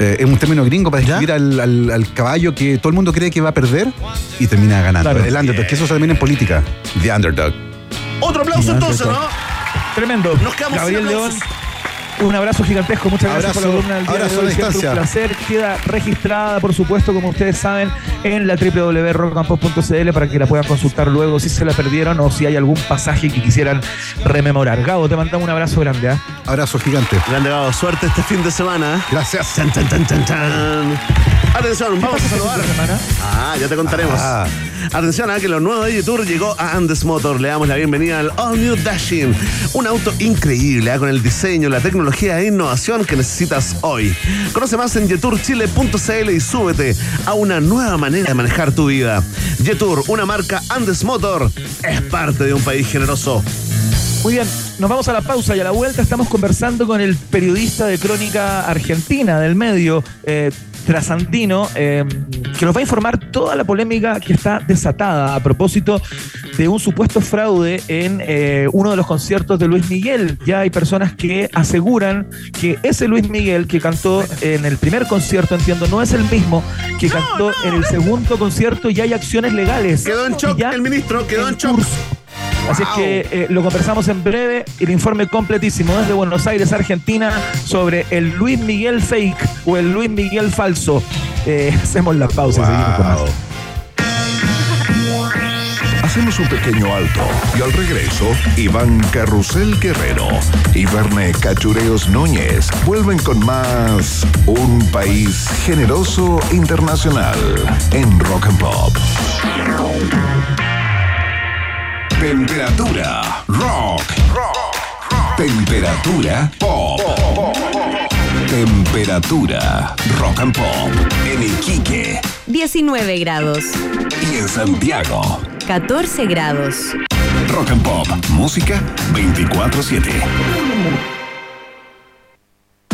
J: Eh, es un término gringo para describir al, al- al caballo que todo el mundo cree que va a perder y termina ganando.
B: Claro.
J: El underdog, que eso también en política. The underdog.
A: Otro aplauso entonces. ¿no?
B: Tremendo.
A: Nos quedamos
B: Gabriel
A: sin
B: León. Un abrazo gigantesco, muchas gracias por la columna del día
J: abrazo
B: de hoy.
J: distancia.
B: un placer. Queda registrada, por supuesto, como ustedes saben, en la www.rockandpop.cl para que la puedan consultar luego si se la perdieron o si hay algún pasaje que quisieran rememorar. Gabo, te mandamos un abrazo grande. ¿ah?
J: Abrazo gigante.
A: Grande Gabo, suerte este fin de semana.
J: Gracias.
A: Chan, chan, chan, chan, chan. Atención, vamos a saludar.
B: Semana?
A: Ah, ya te contaremos.
J: Ah.
A: Atención a que lo nuevo de Tour llegó a Andes Motor. Le damos la bienvenida al All New Dashing. Un auto increíble ah, con el diseño, la tecnología e innovación que necesitas hoy. Conoce más en yeturchile.cl y súbete a una nueva manera de manejar tu vida. Yetur, una marca Andes Motor, es parte de un país generoso.
B: Muy bien, nos vamos a la pausa y a la vuelta estamos conversando con el periodista de crónica argentina del medio, eh, Trasantino, eh, que nos va a informar toda la polémica que está desatada a propósito de un supuesto fraude en eh, uno de los conciertos de Luis Miguel. Ya hay personas que aseguran que ese Luis Miguel que cantó en el primer concierto, entiendo, no es el mismo que cantó en el segundo concierto y hay acciones legales.
A: Quedó en shock
B: ya
A: el ministro, quedó en shock.
B: curso. Así es que eh, lo conversamos en breve, el informe completísimo desde Buenos Aires, Argentina, sobre el Luis Miguel fake o el Luis Miguel falso. Eh, hacemos la pausa y seguimos con más.
C: Hacemos un pequeño alto y al regreso, Iván Carrusel Guerrero y Verne Cachureos Núñez vuelven con más Un País Generoso Internacional en Rock and Pop. Temperatura rock. Temperatura pop. Temperatura rock and pop en Iquique
D: 19 grados,
C: y en Santiago.
D: 14 grados.
C: Rock and Pop, música 24/7.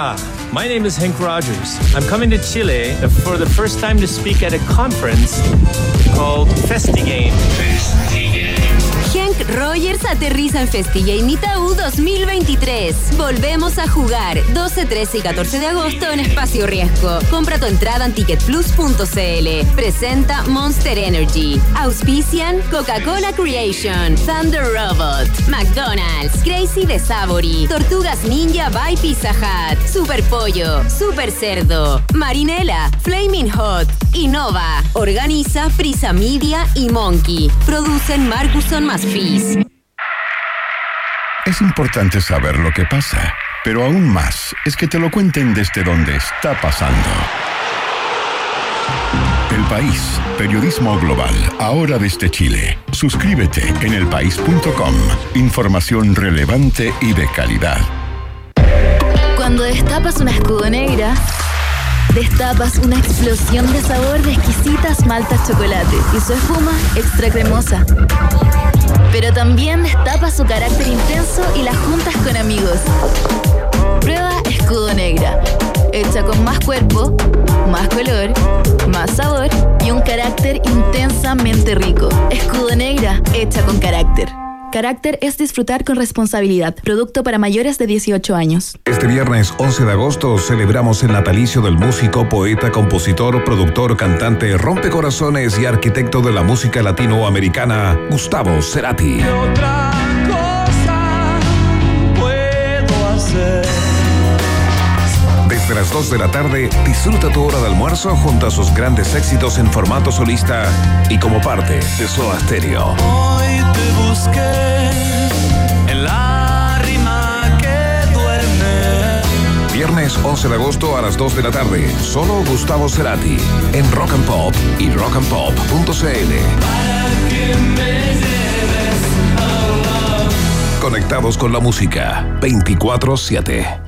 K: Ah, my name is Hank Rogers. I'm coming to Chile for the first time to speak at a conference called FestiGame.
D: Rogers aterriza en FestiGame Itaú 2023. Volvemos a jugar 12, 13 y 14 de agosto en Espacio Riesgo. Compra tu entrada en ticketplus.cl. Presenta Monster Energy. Auspician Coca-Cola Creation, Thunder Robot, McDonald's, Crazy de Savory, Tortugas Ninja by Pizza Hut, Super Pollo, Super Cerdo, Marinela, Flaming Hot, Innova. Organiza Prisa Media y Monkey. Producen Marcuson más
E: Es importante saber lo que pasa, pero aún más es que te lo cuenten desde donde está pasando. El País, periodismo global, ahora desde Chile. Suscríbete en elpaís.com. Información relevante y de calidad.
L: Cuando destapas una escudo negra, destapas una explosión de sabor de exquisitas maltas chocolate y su espuma extra cremosa. Pero también destapas su carácter intenso y las juntas con amigos. Prueba escudo negra, hecha con más cuerpo, más color, más sabor y un carácter intensamente rico. Escudo negra, hecha con carácter. Carácter es disfrutar con responsabilidad. Producto para mayores de 18 años.
C: Este viernes 11 de agosto celebramos el natalicio del músico, poeta, compositor, productor, cantante, rompecorazones y arquitecto de la música latinoamericana, Gustavo Cerati. Las 2 de la tarde, disfruta tu hora de almuerzo junto a sus grandes éxitos en formato solista y como parte de Soda Stereo.
I: Hoy te busqué en la rima que duerme.
C: Viernes 11 de agosto a las 2 de la tarde. Solo Gustavo Cerati. En Rock and Pop y rockandpop.cl. Conectados con la música. 24-7.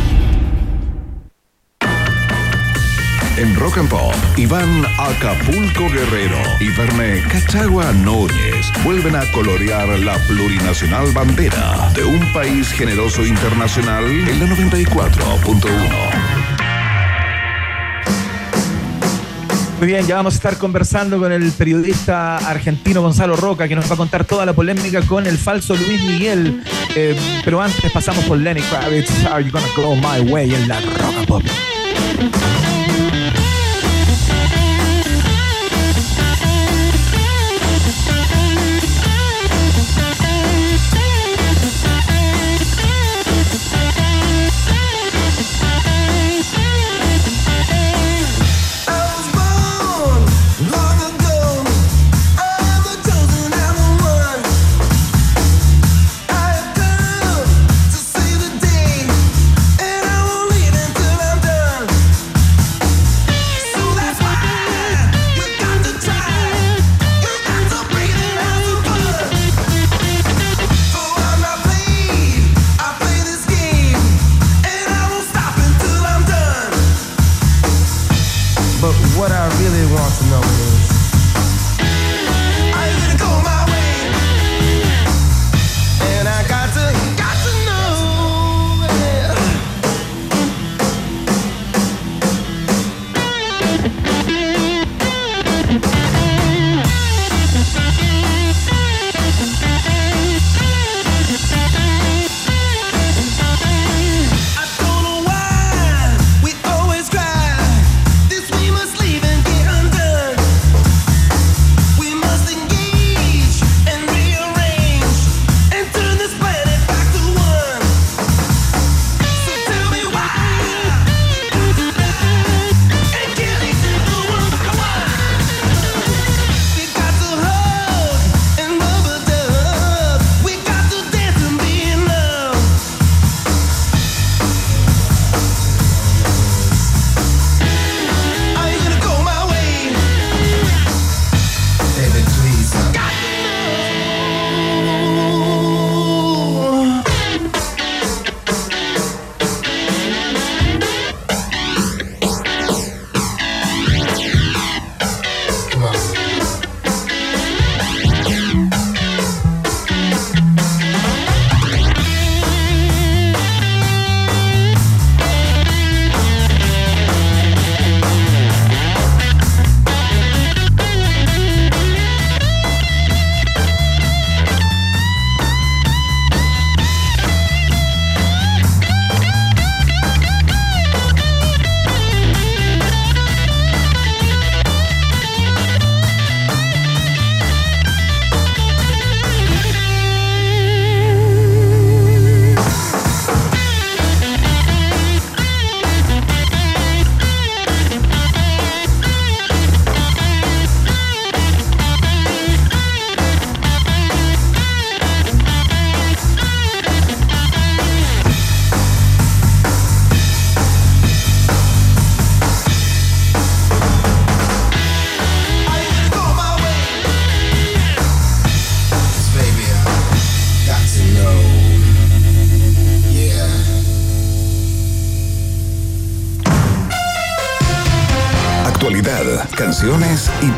C: En Rock and Pop, Iván Acapulco Guerrero y Verne Cachagua Núñez vuelven a colorear la plurinacional bandera de un país generoso internacional en la 94.1.
I: Muy bien, ya vamos a estar conversando con el periodista argentino Gonzalo Roca, que nos va a contar toda la polémica con el falso Luis Miguel. Eh, pero antes pasamos por Lenny Kravitz, Are You Gonna Go My Way en la Rock and Pop.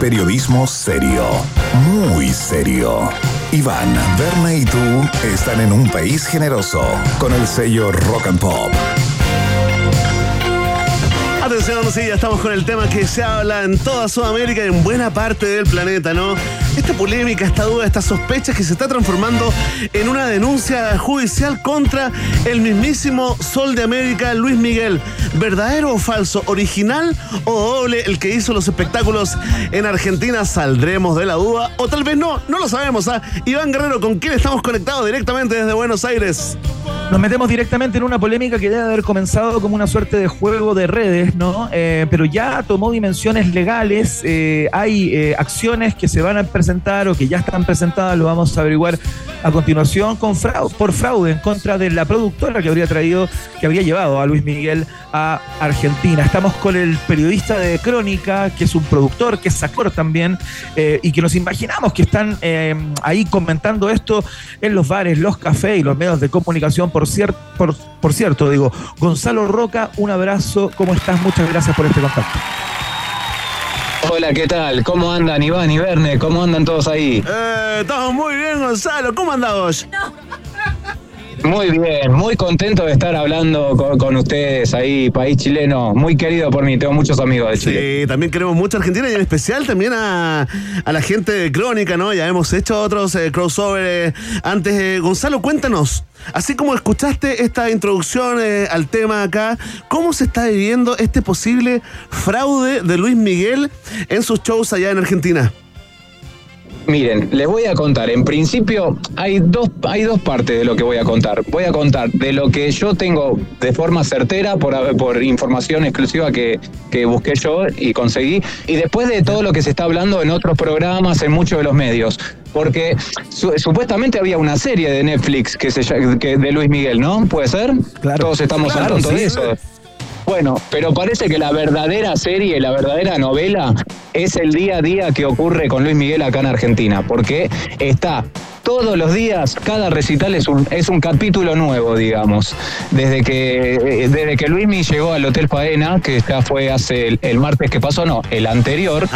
C: Periodismo serio. Muy serio. Iván, Verne y tú están en un país generoso con el sello Rock and Pop.
A: Atención, sí, ya estamos con el tema que se habla en toda Sudamérica y en buena parte del planeta, ¿no? Esta polémica, esta duda, esta sospecha que se está transformando en una denuncia judicial contra el mismísimo Sol de América, Luis Miguel. ¿Verdadero o falso? ¿Original o doble el que hizo los espectáculos en Argentina? ¿Saldremos de la duda? O tal vez no, no lo sabemos. ¿ah? Iván Guerrero, ¿con quién estamos conectados directamente desde Buenos Aires?
B: Nos metemos directamente en una polémica que debe haber comenzado como una suerte de juego de redes, ¿no? Eh, pero ya tomó dimensiones legales. eh, hay eh, acciones que se van a presentar o que ya están presentadas, lo vamos a averiguar a continuación por fraude en contra de la productora que habría traído, que habría llevado a Luis Miguel a Argentina. Estamos con el periodista de Crónica, que es un productor, que es actor también, y que nos imaginamos que están ahí comentando esto en los bares, los cafés y los medios de comunicación. Por, cier- por, por cierto, digo, Gonzalo Roca, un abrazo, ¿cómo estás? Muchas gracias por este contacto.
M: Hola, ¿qué tal? ¿Cómo andan Iván y Verne? ¿Cómo andan todos ahí?
A: Eh, estamos muy bien, Gonzalo. ¿Cómo andamos?
M: Muy bien, muy contento de estar hablando con, con ustedes ahí, país chileno, muy querido por mí, tengo muchos amigos de Chile.
A: Sí, también queremos mucho a Argentina y en especial también a, a la gente de Crónica, ¿no? Ya hemos hecho otros eh, crossover eh, antes. eh, Gonzalo, cuéntanos, así como escuchaste esta introducción eh, al tema acá, ¿cómo se está viviendo este posible fraude de Luis Miguel en sus shows allá en Argentina?
M: Miren, les voy a contar. En principio, hay dos, hay dos partes de lo que voy a contar. Voy a contar de lo que yo tengo de forma certera por, por información exclusiva que, que busqué yo y conseguí. Y después de todo lo que se está hablando en otros programas, en muchos de los medios. Porque su- supuestamente había una serie de Netflix que se, que de Luis Miguel, ¿no? ¿Puede ser?
B: Claro.
M: Todos estamos
B: Claro,
M: al tanto
B: sí.
M: de eso. Bueno, pero parece que la verdadera serie, la verdadera novela es el día a día que ocurre con Luis Miguel acá en Argentina, porque está todos los días, cada recital es un, es un capítulo nuevo, digamos. Desde que, eh, desde que Luis Miguel llegó al Hotel Faena, que ya fue hace el, el martes que pasó, no, el anterior,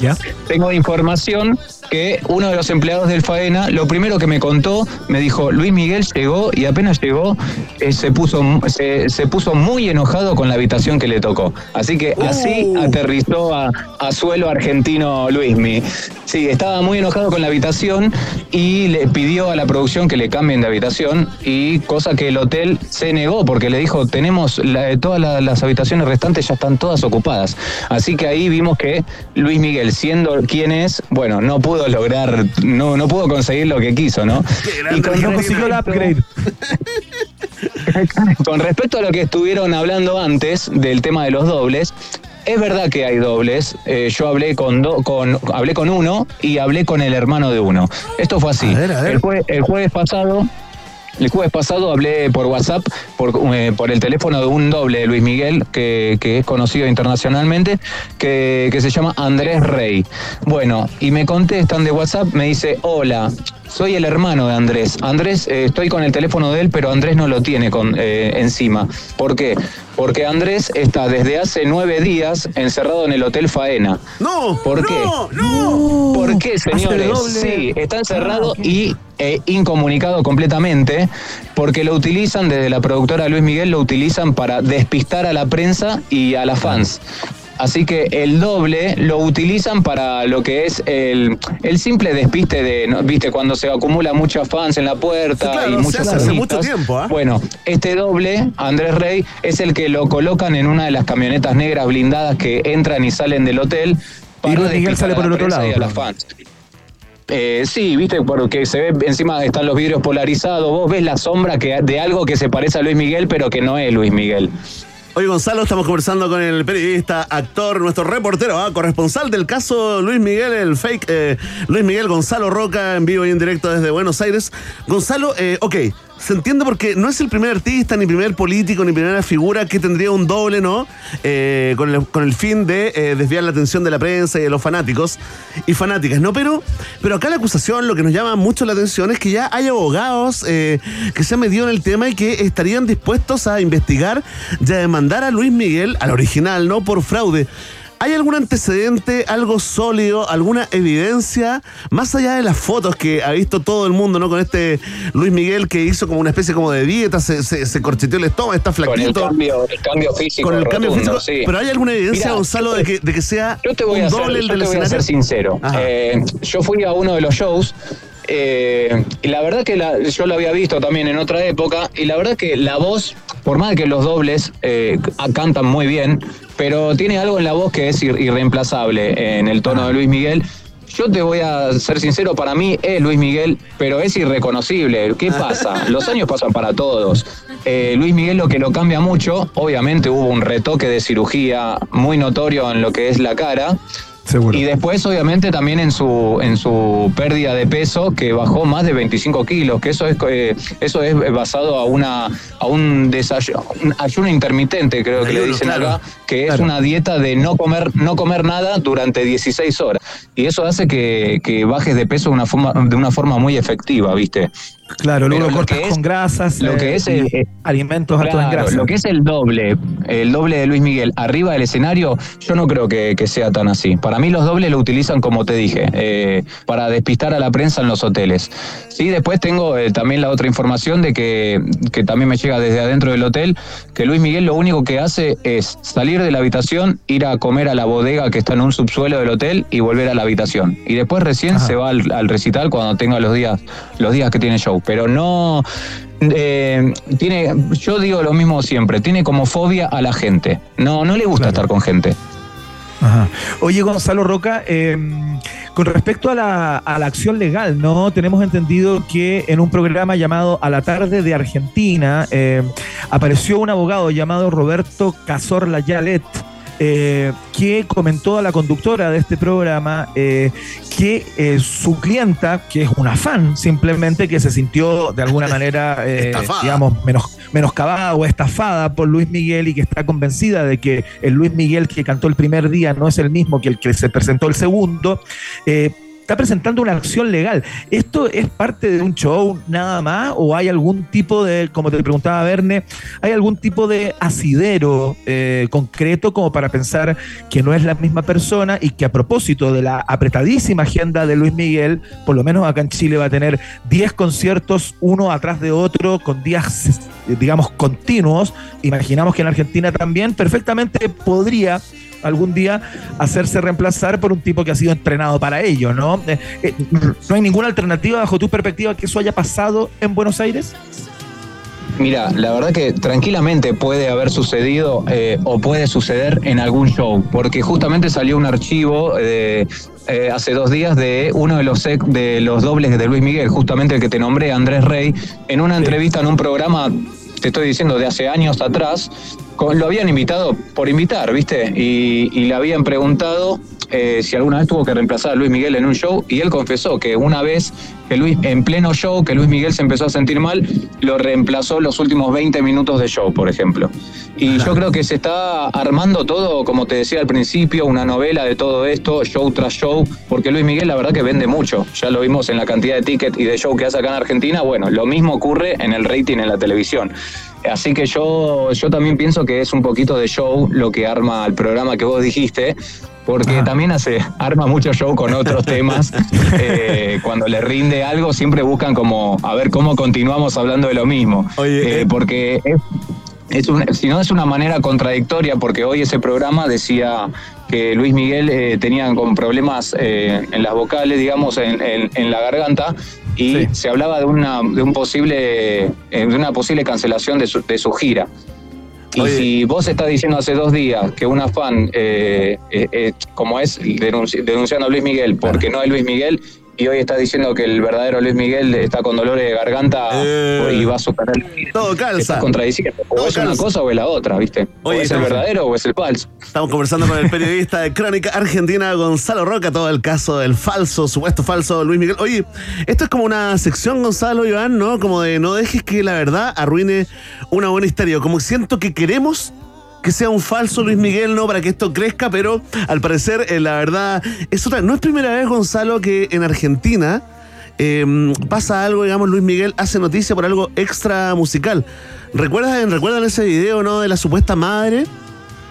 B: ¿Ya?
M: tengo información que uno de los empleados del Faena, lo primero que me contó, me dijo, Luis Miguel llegó y apenas llegó, eh, se, puso, se, se puso muy enojado con la habitación que le tocó. Así que así aterrizó a, a suelo argentino Luismi. Sí, estaba muy enojado con la habitación y le pidió a la producción que le cambien de habitación y cosa que el hotel se negó porque le dijo, tenemos la- todas la- las habitaciones restantes ya están todas ocupadas. Así que ahí vimos que Luis Miguel, siendo quien es, bueno, no pudo lograr, no, no pudo conseguir lo que quiso, ¿no? Y con
B: No consiguió el upgrade.
M: con respecto a lo que estuvieron hablando antes del tema de los dobles, es verdad que hay dobles. Eh, yo hablé con, do- con hablé con uno y hablé con el hermano de uno. Esto fue así. El, jue- el jueves pasado. El jueves pasado hablé por WhatsApp, por, eh, por el teléfono de un doble de Luis Miguel, que, que es conocido internacionalmente, que, que se llama Andrés Rey. Bueno, y me contestan de WhatsApp, me dice, hola, soy el hermano de Andrés. Andrés, eh, estoy con el teléfono de él, pero Andrés no lo tiene con, eh, encima. ¿Por qué? Porque Andrés está desde hace nueve días encerrado en el Hotel Faena.
A: No,
M: ¿Por qué?
A: no.
M: ¿Por qué, señores? Sí, está encerrado
B: Ah, ok.
M: y eh, incomunicado completamente porque lo utilizan desde la productora Luis Miguel, lo utilizan para despistar a la prensa y a las fans. Así que el doble lo utilizan para lo que es el, el simple despiste de, ¿no? viste, cuando se acumula muchos fans en la puerta
A: Sí, claro,
M: y muchos
A: hace mucho tiempo, ¿ah?
M: Bueno, este doble, Andrés Rey, es el que lo colocan en una de las camionetas negras blindadas que entran y salen del hotel.
B: Y Luis Miguel sale por el otro lado,
M: y a las
B: claro.
M: fans. Eh, sí, viste, porque se ve encima están los vidrios polarizados, vos ves la sombra que, de algo que se parece a Luis Miguel, pero que no es Luis Miguel.
A: Hoy Gonzalo estamos conversando con el periodista, actor, nuestro reportero, ah, corresponsal del caso Luis Miguel, el fake eh, Luis Miguel Gonzalo Roca en vivo y en directo desde Buenos Aires. Gonzalo, eh, ok, se entiende porque no es el primer artista, ni primer político, ni primera figura que tendría un doble, ¿no? Eh, con, el, con el fin de eh, desviar la atención de la prensa y de los fanáticos y fanáticas, ¿no? Pero, pero acá la acusación, lo que nos llama mucho la atención es que ya hay abogados eh, que se han metido en el tema y que estarían dispuestos a investigar y a demandar a Luis Miguel, al original, ¿no? Por fraude. ¿Hay algún antecedente, algo sólido, alguna evidencia, más allá de las fotos que ha visto todo el mundo, ¿no? Con este Luis Miguel que hizo como una especie como de dieta, se, se, se corcheteó el estómago, está
M: Con el
A: flaquito.
M: cambio, el cambio físico.
A: Con el cambio físico.
M: sí.
A: Pero ¿hay alguna evidencia,
M: Mirá,
A: Gonzalo, de que, de que sea
M: Yo te voy
A: un
M: a ser,
A: doble el
M: yo
A: del
M: te voy a ser
A: escenario?
M: sincero. Eh, yo fui a uno de los shows. Eh, y la verdad que la- yo lo había visto también en otra época y la verdad que la voz, por más que los dobles eh, cantan muy bien, pero tiene algo en la voz que es ir- irreemplazable en el tono de Luis Miguel. Yo te voy a ser sincero, para mí es Luis Miguel, pero es irreconocible. ¿Qué pasa? Los años pasan para todos. Eh, Luis Miguel lo que lo cambia mucho, obviamente hubo un retoque de cirugía muy notorio en lo que es la cara. Y después, obviamente, también en su, en su pérdida de peso, que bajó más de 25 kilos, que eso es, eh, eso es basado a, una, a un, desayuno, un ayuno intermitente, creo que le dicen
A: claro.
M: acá, que es una dieta de no comer, no comer nada durante 16 horas. Y eso hace que, que bajes de peso de una forma, de una forma muy efectiva, ¿viste?
B: Claro, luego lo cortas
M: es-
B: con grasas,
M: lo
B: eh,
M: que es
B: y
M: el- eh,
B: alimentos altos en grasa.
M: Lo que es el doble, el doble de Luis Miguel arriba del escenario, yo no creo que, que sea tan así. Para mí los dobles lo utilizan, como te dije, eh, para despistar a la prensa en los hoteles. Sí, después tengo eh, también la otra información de que, que también me llega desde adentro del hotel, que Luis Miguel lo único que hace es salir de la habitación, ir a comer a la bodega que está en un subsuelo del hotel y volver a la habitación. Y después recién se va al, al recital cuando tenga los días, los días que tiene show. Pero no, eh, tiene, yo digo lo mismo siempre, tiene como fobia a la gente. No, no le gusta estar con gente.
B: Ajá. Oye, Gonzalo Roca, eh, con respecto a la, a la acción legal, ¿no? Tenemos entendido que en un programa llamado A la tarde de Argentina eh, apareció un abogado llamado Roberto Cazorla Yalet. Eh, que comentó a la conductora de este programa eh, que eh, su clienta, que es una fan simplemente, que se sintió de alguna manera, digamos, menos, menoscabada o estafada por Luis Miguel y que está convencida de que el Luis Miguel que cantó el primer día no es el mismo que el que se presentó el segundo, eh, está presentando una acción legal. ¿Esto es parte de un show nada más o hay algún tipo de, como te preguntaba Verne, hay algún tipo de asidero eh, concreto como para pensar que no es la misma persona y que a propósito de la apretadísima agenda de Luis Miguel, por lo menos acá en Chile va a tener 10 conciertos uno atrás de otro con días, digamos, continuos. Imaginamos que en Argentina también perfectamente podría algún día hacerse reemplazar por un tipo que ha sido entrenado para ello, ¿no? Eh, eh, ¿No hay ninguna alternativa bajo tu perspectiva que eso haya pasado en Buenos Aires?
M: Mira, la verdad que tranquilamente puede haber sucedido eh, o puede suceder en algún show, porque justamente salió un archivo de, eh, hace dos días de uno de los, de los dobles de Luis Miguel, justamente el que te nombré, Andrés Rey, en una entrevista en un programa, te estoy diciendo, de hace años atrás, lo habían invitado por invitar, ¿viste? Y, y le habían preguntado eh, si alguna vez tuvo que reemplazar a Luis Miguel en un show y él confesó que una vez que Luis, en pleno show, que Luis Miguel se empezó a sentir mal, lo reemplazó los últimos 20 minutos de show, por ejemplo. Y yo creo que se está armando todo, como te decía al principio, una novela de todo esto, show tras show, porque Luis Miguel la verdad que vende mucho. Ya lo vimos en la cantidad de tickets y de show que hace acá en Argentina. Bueno, lo mismo ocurre en el rating en la televisión. Así que yo, yo también pienso que es un poquito de show lo que arma el programa que vos dijiste, porque también hace, arma mucho show con otros temas. Eh, cuando le rinde algo, siempre buscan como a ver cómo continuamos hablando de lo mismo. Eh, porque es, si no es una manera contradictoria, porque hoy ese programa decía que Luis Miguel eh, tenía como problemas eh, en las vocales, digamos, en, en- en la garganta, y se hablaba de una, de un posible, eh, de una posible cancelación de su, de su gira. Y si vos estás diciendo hace dos días que una fan, eh, eh, eh, como es denunci- denunciando a Luis Miguel porque no es Luis Miguel, y hoy estás diciendo que el verdadero Luis Miguel está con dolores de garganta y va a superar
A: Todo calza.
M: estás contradiciendo. O
A: Todo
M: es una cosa o es la otra, ¿viste?
A: Oye,
M: o es el verdadero o es el falso.
A: Estamos conversando con el periodista de Crónica Argentina, Gonzalo Roca, todo el caso del falso, supuesto falso Luis Miguel. Oye, esto es como una sección, Gonzalo Iván, ¿no? Como de no dejes que la verdad arruine una buena historia. Como siento que queremos que sea un falso Luis Miguel, ¿no? Para que esto crezca, pero al parecer, eh, la verdad, es otra. No es primera vez, Gonzalo, que en Argentina eh, pasa algo, digamos, Luis Miguel hace noticia por algo extra musical. ¿Recuerdan, ¿Recuerdan ese video, no? De la supuesta madre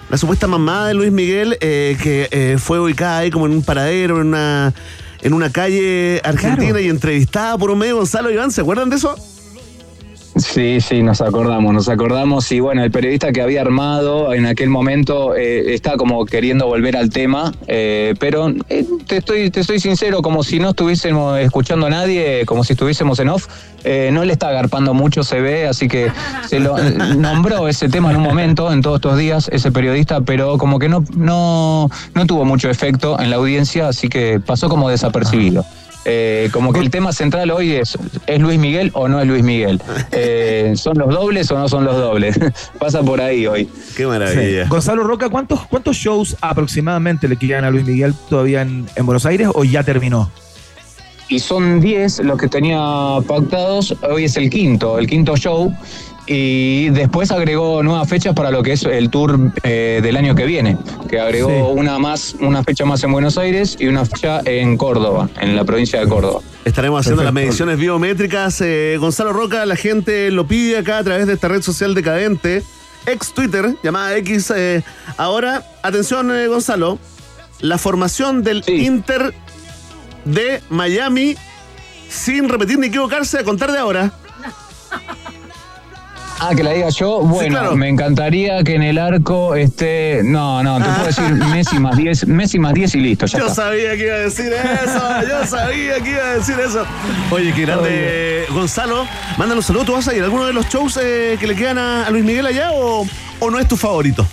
A: la supuesta mamá de Luis Miguel, eh, que eh, fue ubicada ahí como en un paradero, en una, en una calle argentina
B: Claro.
A: y entrevistada por un medio Gonzalo Iván, ¿se acuerdan de eso?
M: Sí, sí, nos acordamos, nos acordamos y bueno, el periodista que había armado en aquel momento eh, está como queriendo volver al tema, eh, pero eh, te estoy te estoy sincero, como si no estuviésemos escuchando a nadie, como si estuviésemos en off, eh, no le está agarpando mucho, se ve, así que se lo eh, nombró ese tema en un momento, en todos estos días, ese periodista, pero como que no, no, no tuvo mucho efecto en la audiencia, así que pasó como desapercibido. Eh, como que el tema central hoy es, ¿es Luis Miguel o no es Luis Miguel? Eh, ¿Son los dobles o no son los dobles? Pasa por ahí hoy.
A: Qué
B: Sí. Gonzalo Roca, ¿cuántos, ¿cuántos shows aproximadamente le quedan a Luis Miguel todavía en, en Buenos Aires o ya terminó?
M: Y son 10 los que tenía pactados, hoy es el quinto, el quinto show. Y después agregó nuevas fechas para lo que es el tour eh, del año que viene, que agregó
A: Sí.
M: una más, una fecha más en Buenos Aires y una fecha en Córdoba, en la provincia de Córdoba.
A: Estaremos haciendo las mediciones biométricas. eh, Gonzalo Roca, la gente lo pide acá a través de esta red social decadente, ex Twitter, llamada X. eh, ahora, atención, eh, Gonzalo, la formación del Inter de Miami, sin repetir ni equivocarse, a contar de ahora.
M: Ah, que la diga yo. Bueno,
A: claro.
M: me encantaría que en el arco esté. No, no, te puedo decir Messi más 10, Messi más 10 y listo, ya
A: Yo
M: está.
A: sabía que iba a decir eso, yo sabía que iba a decir eso. Oye, qué grande. Gonzalo, mándale un saludo. ¿Tú vas a ir a alguno de los shows eh, que le quedan a, a Luis Miguel allá o, o no es tu favorito?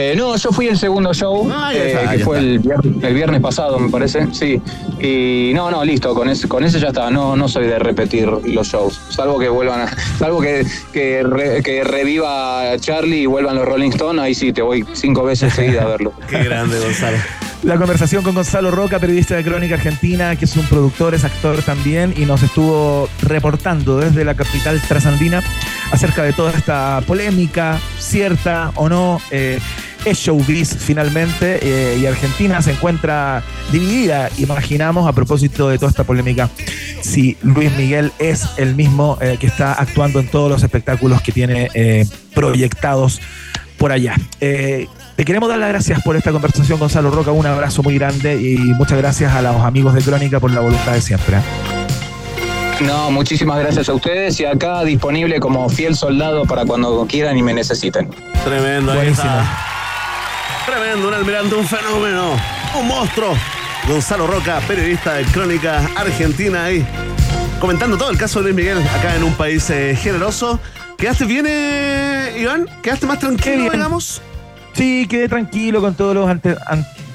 M: Eh, no, yo fui el segundo show,
A: Ah,
M: eh,
A: está,
M: que fue el viernes, el viernes pasado, me parece, sí. Y no, no, listo, con ese, con ese ya está. No, no soy de repetir los shows, salvo que vuelvan, a- salvo que, que, re- que reviva Charlie y vuelvan los Rolling Stones, ahí sí te voy cinco veces seguida a verlo.
A: Qué grande, Gonzalo.
B: La conversación con Gonzalo Roca, periodista de Crónica Argentina, que es un productor, es actor también, y nos estuvo reportando desde la capital trasandina acerca de toda esta polémica, cierta o no. eh, es showbiz finalmente, eh, y Argentina se encuentra dividida, imaginamos, a propósito de toda esta polémica, si Luis Miguel es el mismo eh, que está actuando en todos los espectáculos que tiene eh, proyectados por allá. Eh, te queremos dar las gracias por esta conversación, Gonzalo Roca. Un abrazo muy grande y muchas gracias a los amigos de Crónica por la voluntad de siempre.
M: No, muchísimas gracias a ustedes y acá disponible como fiel soldado para cuando quieran y me necesiten.
A: Tremendo, ahí está. Tremendo, un almirante, un fenómeno, un monstruo. Gonzalo Roca, periodista de Crónica Argentina, ahí comentando todo el caso de Luis Miguel acá en un país eh, generoso. ¿Quedaste bien, eh, Iván? ¿Quedaste más tranquilo, digamos?
B: Sí, quedé tranquilo con todos los ante-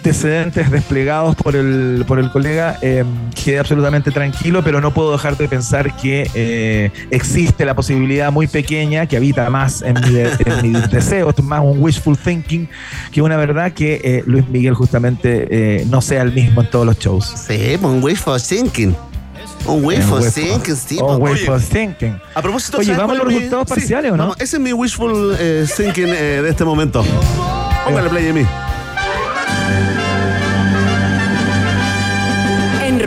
B: antecedentes desplegados por el, por el colega. eh, quedé absolutamente tranquilo, pero no puedo dejar de pensar que eh, existe la posibilidad muy pequeña que habita más en mi, de- en mi deseo, es más un wishful thinking que una verdad que eh, Luis Miguel justamente eh, no sea el mismo en todos los shows.
A: Sí, un wishful thinking. Un wishful thinking, sí.
B: un
A: Oye,
B: wishful thinking.
A: A propósito,
B: Oye,
A: ¿sabes
B: ¿vamos a los
A: es mi-
B: resultados
A: sí,
B: parciales o no?
A: vamos, ese es mi wishful eh, thinking eh, de este momento. Póngale play a mí.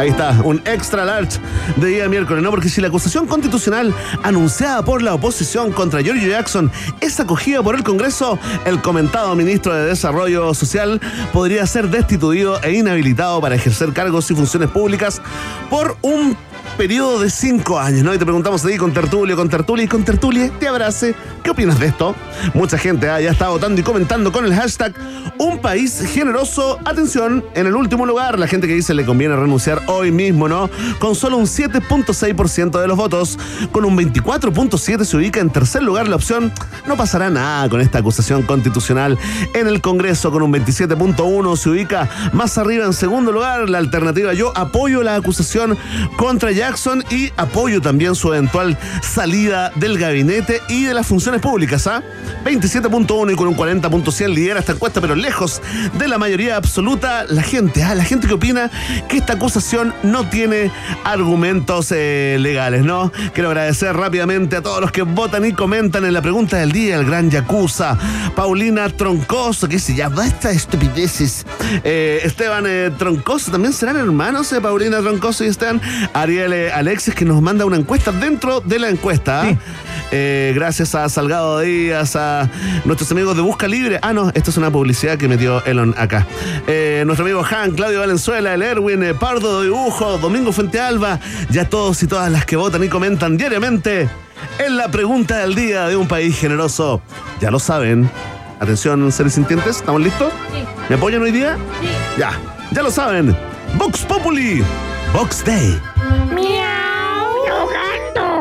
A: Ahí está, un extra large de día miércoles, ¿no? Porque si la acusación constitucional anunciada por la oposición contra Giorgio Jackson es acogida por el Congreso, el comentado ministro de Desarrollo Social podría ser destituido e inhabilitado para ejercer cargos y funciones públicas por un periodo de cinco años, ¿no? Y te preguntamos ahí con Tertulio, con Tertulia y con Tertulia, te abrace. ¿Qué opinas de esto? Mucha gente ah, ya está votando y comentando con el hashtag Un país generoso. Atención, en el último lugar, la gente que dice le conviene renunciar hoy mismo, ¿no? Con solo un 7.6% de los votos, con un 24.7% se ubica en tercer lugar la opción no pasará nada con esta acusación constitucional. En el Congreso, con un 27.1% se ubica más arriba en segundo lugar la alternativa yo apoyo la acusación contra Jackson Jackson y apoyo también su eventual salida del gabinete y de las funciones públicas. ¿ah? 27.1 y con un 40.100 lidera esta encuesta, pero lejos de la mayoría absoluta, la gente, ¿ah? la gente que opina que esta acusación no tiene argumentos eh, legales, ¿no? Quiero agradecer rápidamente a todos los que votan y comentan en la pregunta del día, el gran Yakuza, Paulina Troncoso, que dice, ya basta de estupideces. Eh, Esteban eh, Troncoso, también serán hermanos, eh, Paulina Troncoso y Esteban. Ariel Alexis, que nos manda una encuesta dentro de la encuesta. Eh, gracias a Salgado Díaz, a nuestros amigos de Busca Libre. Ah, no, esto es una publicidad que metió Elon acá. Eh, nuestro amigo Han, Claudio Valenzuela, el Erwin, eh, Pardo de Dibujo, Domingo Fuentealba, ya todos y todas las que votan y comentan diariamente en la pregunta del día de un país generoso. Ya lo saben. Atención, seres sintientes, ¿estamos listos? ¿Me apoyan hoy día? Sí. Ya, ya lo saben. Vox Populi, Vox Day.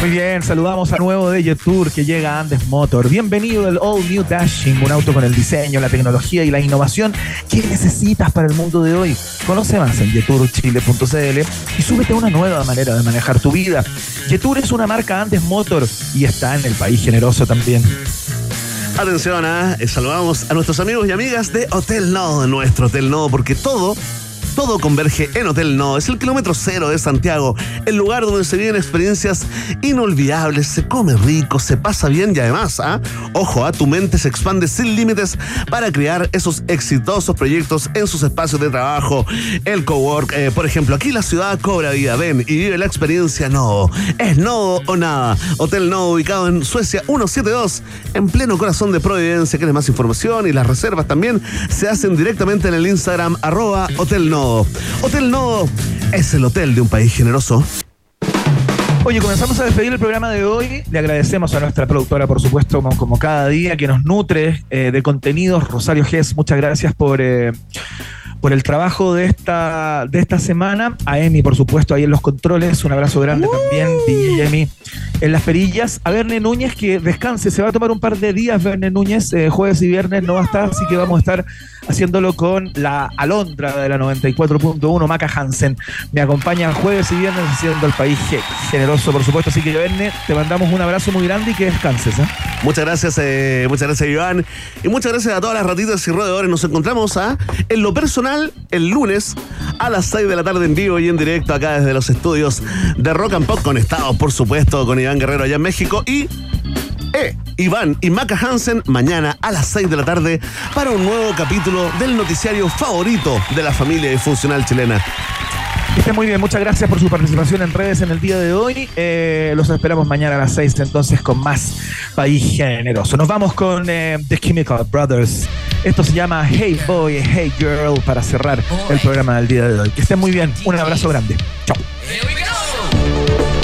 B: Muy bien, saludamos a nuevo de Jetour que llega a Andes Motor. Bienvenido del All New Dashing, un auto con el diseño, la tecnología y la innovación que necesitas para el mundo de hoy. Conoce más en jeturchile.cl y súbete a una nueva manera de manejar tu vida. Jetour es una marca Andes Motor y está en el país generoso también.
A: Atención, ¿ah? Eh, saludamos a nuestros amigos y amigas de Hotel No, de nuestro Hotel No, porque todo, todo converge en Hotel No. Es el kilómetro cero de Santiago, el lugar donde se viven experiencias inolvidables, se come rico, se pasa bien y además, ¿ah? ojo, ¿ah? tu mente se expande sin límites para crear esos exitosos proyectos en sus espacios de trabajo. El cowork, eh, por ejemplo, aquí la ciudad cobra vida, ven y vive la experiencia No. Es no o nada. Hotel No, ubicado en Suecia 172, en pleno corazón de Providencia. ¿Quieres más información? Y las reservas también se hacen directamente en el Instagram, arroba Hotel Hotel No es el hotel de un país generoso.
B: Oye, comenzamos a despedir el programa de hoy. Le agradecemos a nuestra productora, por supuesto, como, como cada día, que nos nutre eh, de contenidos. Rosario Gess, muchas gracias por, eh, por el trabajo de esta, de esta semana. A Emi, por supuesto, ahí en los controles. Un abrazo grande también, DJ Emi, en las perillas. A Verne Núñez, que descanse. Se va a tomar un par de días, Verne Núñez. eh, jueves y viernes no va a estar, así que vamos a estar haciéndolo con la alondra de la 94.1, Maca Hansen. Me acompaña jueves y viernes haciendo el país ge- generoso, por supuesto. Así que, Verne, te mandamos un abrazo muy grande y que descanses. ¿eh?
A: Muchas gracias, eh, muchas gracias Iván. Y muchas gracias a todas las ratitas y roedores. Nos encontramos ¿ah? en lo personal el lunes a las 6 de la tarde en vivo y en directo acá desde los estudios de Rock and Pop conectados, por supuesto, con Iván Guerrero allá en México. Y eh, Iván y Maca Hansen mañana a las 6 de la tarde para un nuevo capítulo del noticiario favorito de la familia disfuncional chilena.
B: Que esté muy bien, muchas gracias por su participación en redes en el día de hoy. Eh, los esperamos mañana a las 6 entonces con más País Generoso. Nos vamos con eh, The Chemical Brothers. Esto se llama Hey Boy, Hey Girl para cerrar el programa del día de hoy. Que estén muy bien, un abrazo grande. Chao.
N: Here we go.